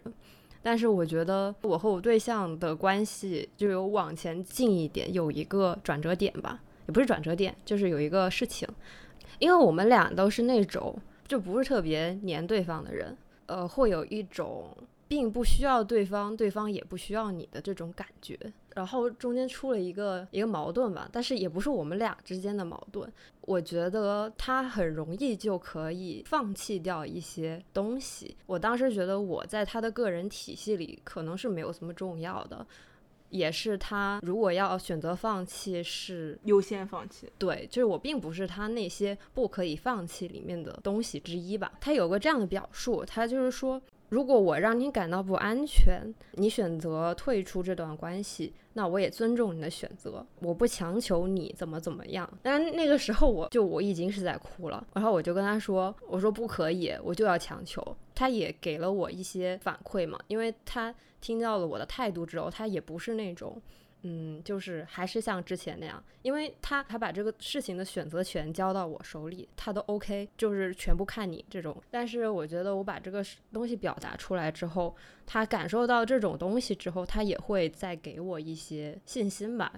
但是我觉得我和我对象的关系就有往前进一点，有一个转折点吧，也不是转折点，就是有一个事情，因为我们俩都是那种。就不是特别黏对方的人，呃，会有一种并不需要对方，对方也不需要你的这种感觉。然后中间出了一个一个矛盾吧，但是也不是我们俩之间的矛盾。我觉得他很容易就可以放弃掉一些东西。我当时觉得我在他的个人体系里可能是没有什么重要的。也是他，如果要选择放弃，是优先放弃。对，就是我并不是他那些不可以放弃里面的东西之一吧。他有个这样的表述，他就是说，如果我让你感到不安全，你选择退出这段关系，那我也尊重你的选择，我不强求你怎么怎么样。但那个时候，我就我已经是在哭了，然后我就跟他说，我说不可以，我就要强求。他也给了我一些反馈嘛，因为他。听到了我的态度之后，他也不是那种，嗯，就是还是像之前那样，因为他他把这个事情的选择权交到我手里，他都 OK，就是全部看你这种。但是我觉得我把这个东西表达出来之后，他感受到这种东西之后，他也会再给我一些信心吧。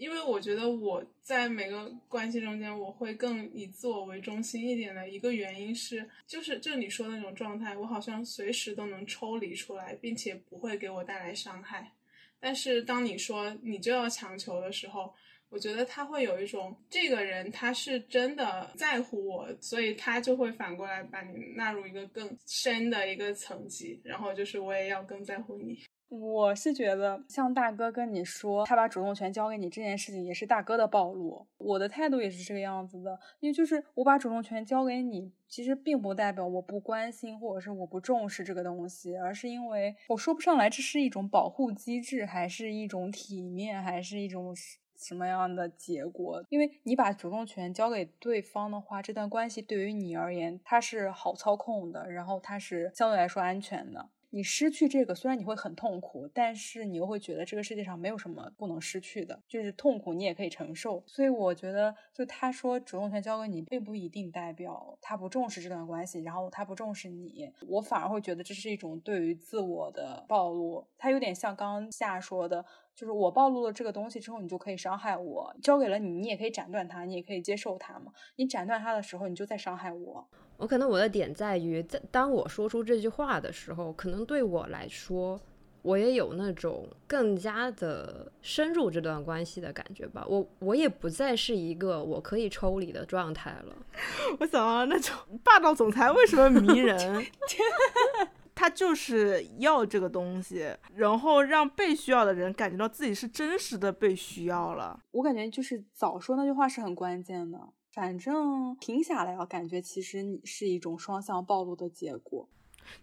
因为我觉得我在每个关系中间，我会更以自我为中心一点的一个原因是，就是就你说的那种状态，我好像随时都能抽离出来，并且不会给我带来伤害。但是当你说你就要强求的时候，我觉得他会有一种这个人他是真的在乎我，所以他就会反过来把你纳入一个更深的一个层级，然后就是我也要更在乎你。我是觉得，像大哥跟你说他把主动权交给你这件事情，也是大哥的暴露。我的态度也是这个样子的，因为就是我把主动权交给你，其实并不代表我不关心或者是我不重视这个东西，而是因为我说不上来这是一种保护机制，还是一种体面，还是一种什么样的结果。因为你把主动权交给对方的话，这段关系对于你而言它是好操控的，然后它是相对来说安全的。你失去这个，虽然你会很痛苦，但是你又会觉得这个世界上没有什么不能失去的，就是痛苦你也可以承受。所以我觉得，就他说主动权交给你，并不一定代表他不重视这段关系，然后他不重视你。我反而会觉得这是一种对于自我的暴露。他有点像刚刚夏说的。就是我暴露了这个东西之后，你就可以伤害我。交给了你，你也可以斩断它，你也可以接受它嘛。你斩断它的时候，你就在伤害我。我可能我的点在于，在当我说出这句话的时候，可能对我来说，我也有那种更加的深入这段关系的感觉吧。我我也不再是一个我可以抽离的状态了。我想到那种霸道总裁为什么迷人？他就是要这个东西，然后让被需要的人感觉到自己是真实的被需要了。我感觉就是早说那句话是很关键的。反正停下来啊，感觉其实你是一种双向暴露的结果。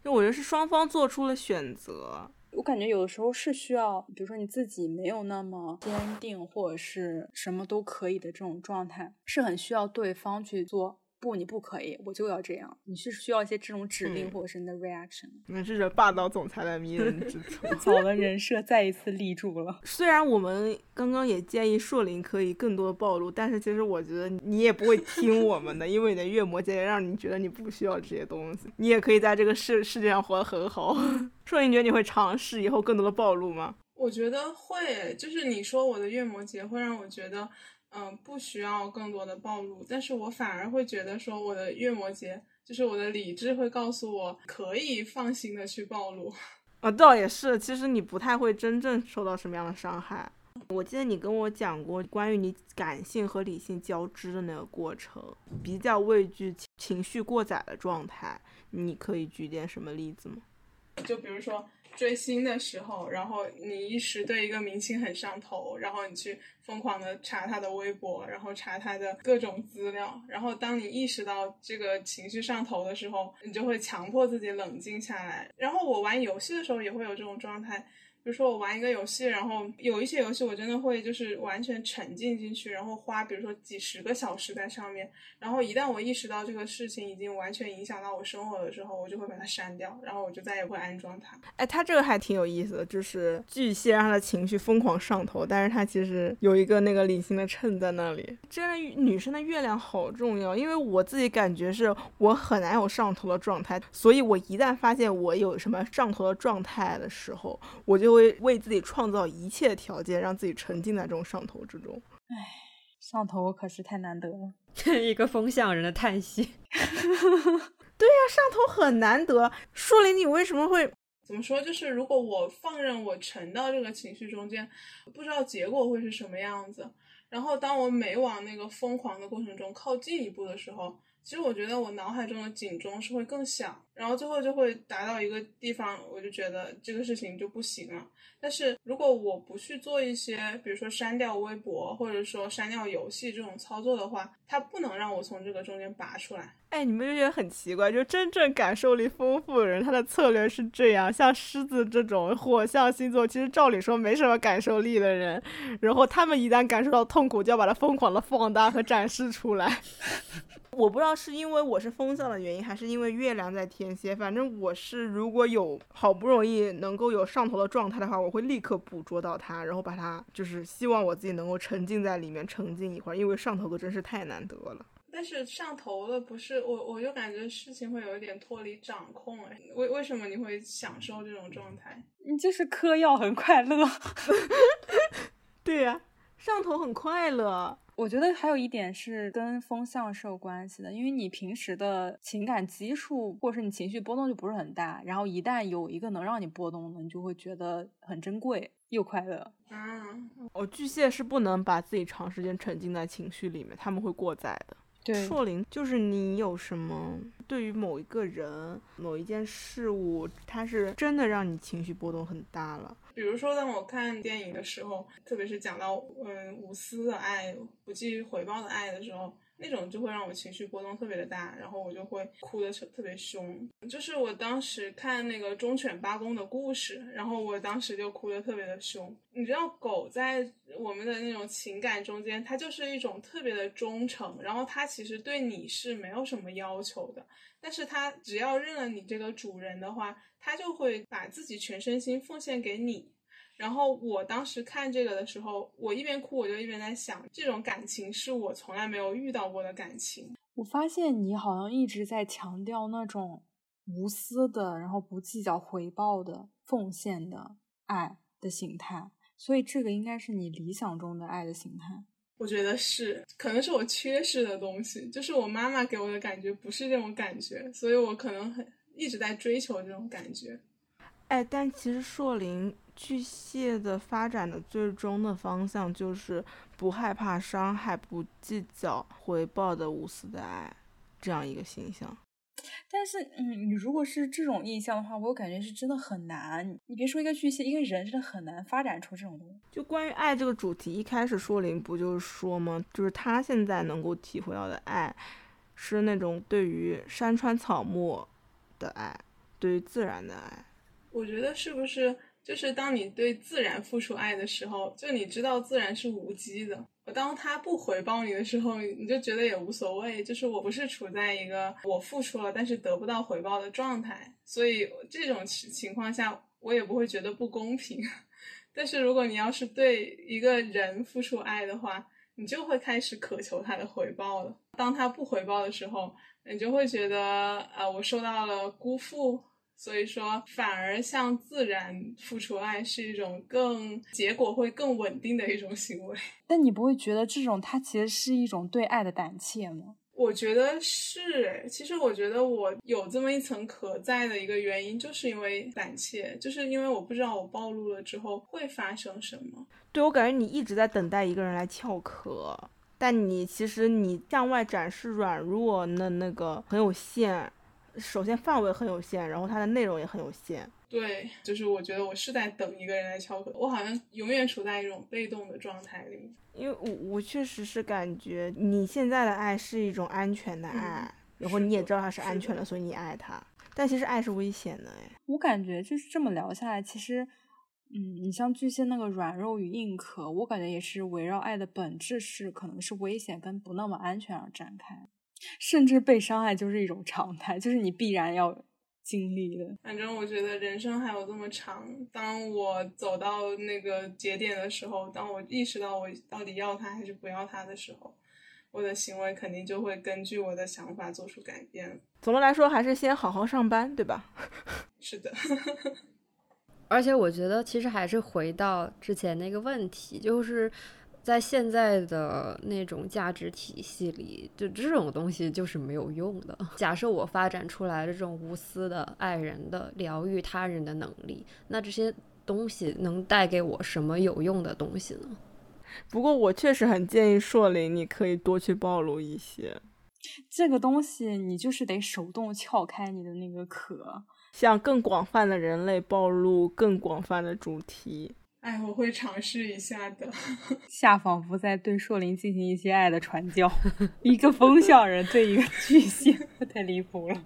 就我觉得是双方做出了选择。我感觉有的时候是需要，比如说你自己没有那么坚定，或者是什么都可以的这种状态，是很需要对方去做。不，你不可以，我就要这样。你是需要一些这种指令，或者是你的 reaction。那这是霸道总裁的迷人之处。好的人设再一次立住了。虽然我们刚刚也建议硕林可以更多的暴露，但是其实我觉得你也不会听我们的，因为你的月魔姐姐让你觉得你不需要这些东西，你也可以在这个世世界上活得很好。硕林觉得你会尝试以后更多的暴露吗？我觉得会，就是你说我的月魔节会让我觉得。嗯，不需要更多的暴露，但是我反而会觉得说，我的月摩羯就是我的理智会告诉我，可以放心的去暴露。啊，倒也是，其实你不太会真正受到什么样的伤害。我记得你跟我讲过关于你感性和理性交织的那个过程，比较畏惧情绪过载的状态，你可以举点什么例子吗？就比如说。追星的时候，然后你一时对一个明星很上头，然后你去疯狂的查他的微博，然后查他的各种资料，然后当你意识到这个情绪上头的时候，你就会强迫自己冷静下来。然后我玩游戏的时候也会有这种状态。比如说我玩一个游戏，然后有一些游戏我真的会就是完全沉浸进去，然后花比如说几十个小时在上面，然后一旦我意识到这个事情已经完全影响到我生活的时候，我就会把它删掉，然后我就再也不会安装它。哎，他这个还挺有意思的，就是巨蟹让他的情绪疯狂上头，但是他其实有一个那个理性的秤在那里。真的女生的月亮好重要，因为我自己感觉是我很难有上头的状态，所以我一旦发现我有什么上头的状态的时候，我就。会为自己创造一切条件，让自己沉浸在这种上头之中。唉，上头可是太难得了。一个风向人的叹息。对呀，上头很难得。树林，你为什么会怎么说？就是如果我放任我沉到这个情绪中间，不知道结果会是什么样子。然后当我每往那个疯狂的过程中靠近一步的时候。其实我觉得我脑海中的警钟是会更响，然后最后就会达到一个地方，我就觉得这个事情就不行了。但是如果我不去做一些，比如说删掉微博或者说删掉游戏这种操作的话，它不能让我从这个中间拔出来。哎，你们就觉得很奇怪，就真正感受力丰富的人，他的策略是这样。像狮子这种火象星座，其实照理说没什么感受力的人，然后他们一旦感受到痛苦，就要把它疯狂的放大和展示出来。我不知道是因为我是风象的原因，还是因为月亮在天蝎。反正我是，如果有好不容易能够有上头的状态的话，我会立刻捕捉到它，然后把它，就是希望我自己能够沉浸在里面，沉浸一会儿。因为上头的真是太难得了。但是上头了不是我，我就感觉事情会有一点脱离掌控。哎，为为什么你会享受这种状态？你就是嗑药很快乐。对呀，上头很快乐。我觉得还有一点是跟风向是有关系的，因为你平时的情感基数或者是你情绪波动就不是很大，然后一旦有一个能让你波动的，你就会觉得很珍贵又快乐。嗯，哦，巨蟹是不能把自己长时间沉浸在情绪里面，他们会过载的。硕林，就是你有什么对于某一个人、某一件事物，它是真的让你情绪波动很大了。比如说，当我看电影的时候，特别是讲到嗯无私的爱、不计回报的爱的时候，那种就会让我情绪波动特别的大，然后我就会哭的特特别凶。就是我当时看那个忠犬八公的故事，然后我当时就哭的特别的凶。你知道，狗在我们的那种情感中间，它就是一种特别的忠诚，然后它其实对你是没有什么要求的，但是它只要认了你这个主人的话，它就会把自己全身心奉献给你。然后我当时看这个的时候，我一边哭，我就一边在想，这种感情是我从来没有遇到过的感情。我发现你好像一直在强调那种无私的，然后不计较回报的奉献的爱的形态，所以这个应该是你理想中的爱的形态。我觉得是，可能是我缺失的东西，就是我妈妈给我的感觉不是这种感觉，所以我可能很一直在追求这种感觉。哎，但其实硕林。巨蟹的发展的最终的方向就是不害怕伤害、不计较回报的无私的爱，这样一个形象。但是，嗯，你如果是这种印象的话，我感觉是真的很难。你别说一个巨蟹，一个人真的很难发展出这种东西。就关于爱这个主题，一开始说林不就是说吗？就是他现在能够体会到的爱，是那种对于山川草木的爱，对于自然的爱。我觉得是不是？就是当你对自然付出爱的时候，就你知道自然是无机的。当他不回报你的时候，你就觉得也无所谓。就是我不是处在一个我付出了但是得不到回报的状态，所以这种情情况下我也不会觉得不公平。但是如果你要是对一个人付出爱的话，你就会开始渴求他的回报了。当他不回报的时候，你就会觉得啊，我受到了辜负。所以说，反而向自然付出爱是一种更结果会更稳定的一种行为。但你不会觉得这种它其实是一种对爱的胆怯吗？我觉得是。其实我觉得我有这么一层壳在的一个原因，就是因为胆怯，就是因为我不知道我暴露了之后会发生什么。对我感觉你一直在等待一个人来撬壳，但你其实你向外展示软弱的那个很有限。首先范围很有限，然后它的内容也很有限。对，就是我觉得我是在等一个人来敲门，我好像永远处在一种被动的状态里。因为我我确实是感觉你现在的爱是一种安全的爱，然后你也知道它是安全的，所以你爱它。但其实爱是危险的哎。我感觉就是这么聊下来，其实，嗯，你像巨蟹那个软肉与硬壳，我感觉也是围绕爱的本质是可能是危险跟不那么安全而展开。甚至被伤害就是一种常态，就是你必然要经历的。反正我觉得人生还有这么长，当我走到那个节点的时候，当我意识到我到底要他还是不要他的时候，我的行为肯定就会根据我的想法做出改变。总的来说，还是先好好上班，对吧？是的。而且我觉得，其实还是回到之前那个问题，就是。在现在的那种价值体系里，就这种东西就是没有用的。假设我发展出来的这种无私的爱人的疗愈他人的能力，那这些东西能带给我什么有用的东西呢？不过我确实很建议硕林，你可以多去暴露一些这个东西，你就是得手动撬开你的那个壳，向更广泛的人类暴露更广泛的主题。哎，我会尝试一下的。夏仿佛在对硕林进行一些爱的传教，一个风象人对一个巨蟹，太离谱了。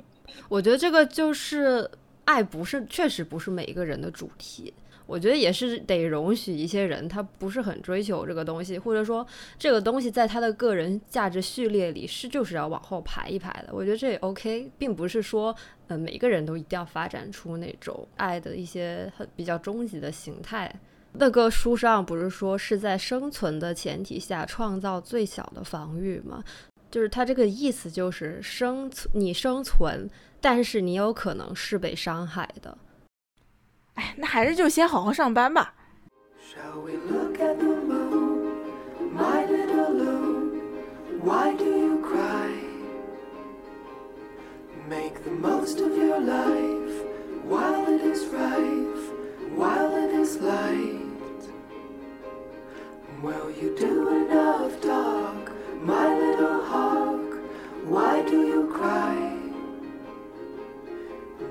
我觉得这个就是爱，不是确实不是每一个人的主题。我觉得也是得容许一些人，他不是很追求这个东西，或者说这个东西在他的个人价值序列里是就是要往后排一排的。我觉得这也 OK，并不是说呃每个人都一定要发展出那种爱的一些很比较终极的形态。那个书上不是说是在生存的前提下创造最小的防御吗？就是他这个意思，就是生存你生存，但是你有可能是被伤害的。哎，那还是就先好好上班吧。while it is light. Will you do enough talk, my little hawk? Why do you cry?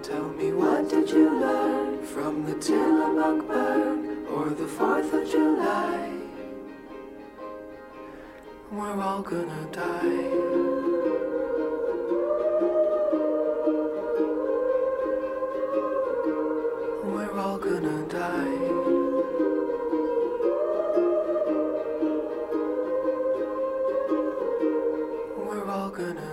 Tell me what did you learn from the Tillamook bird or the 4th of July? We're all gonna die. All gonna die. We're all gonna.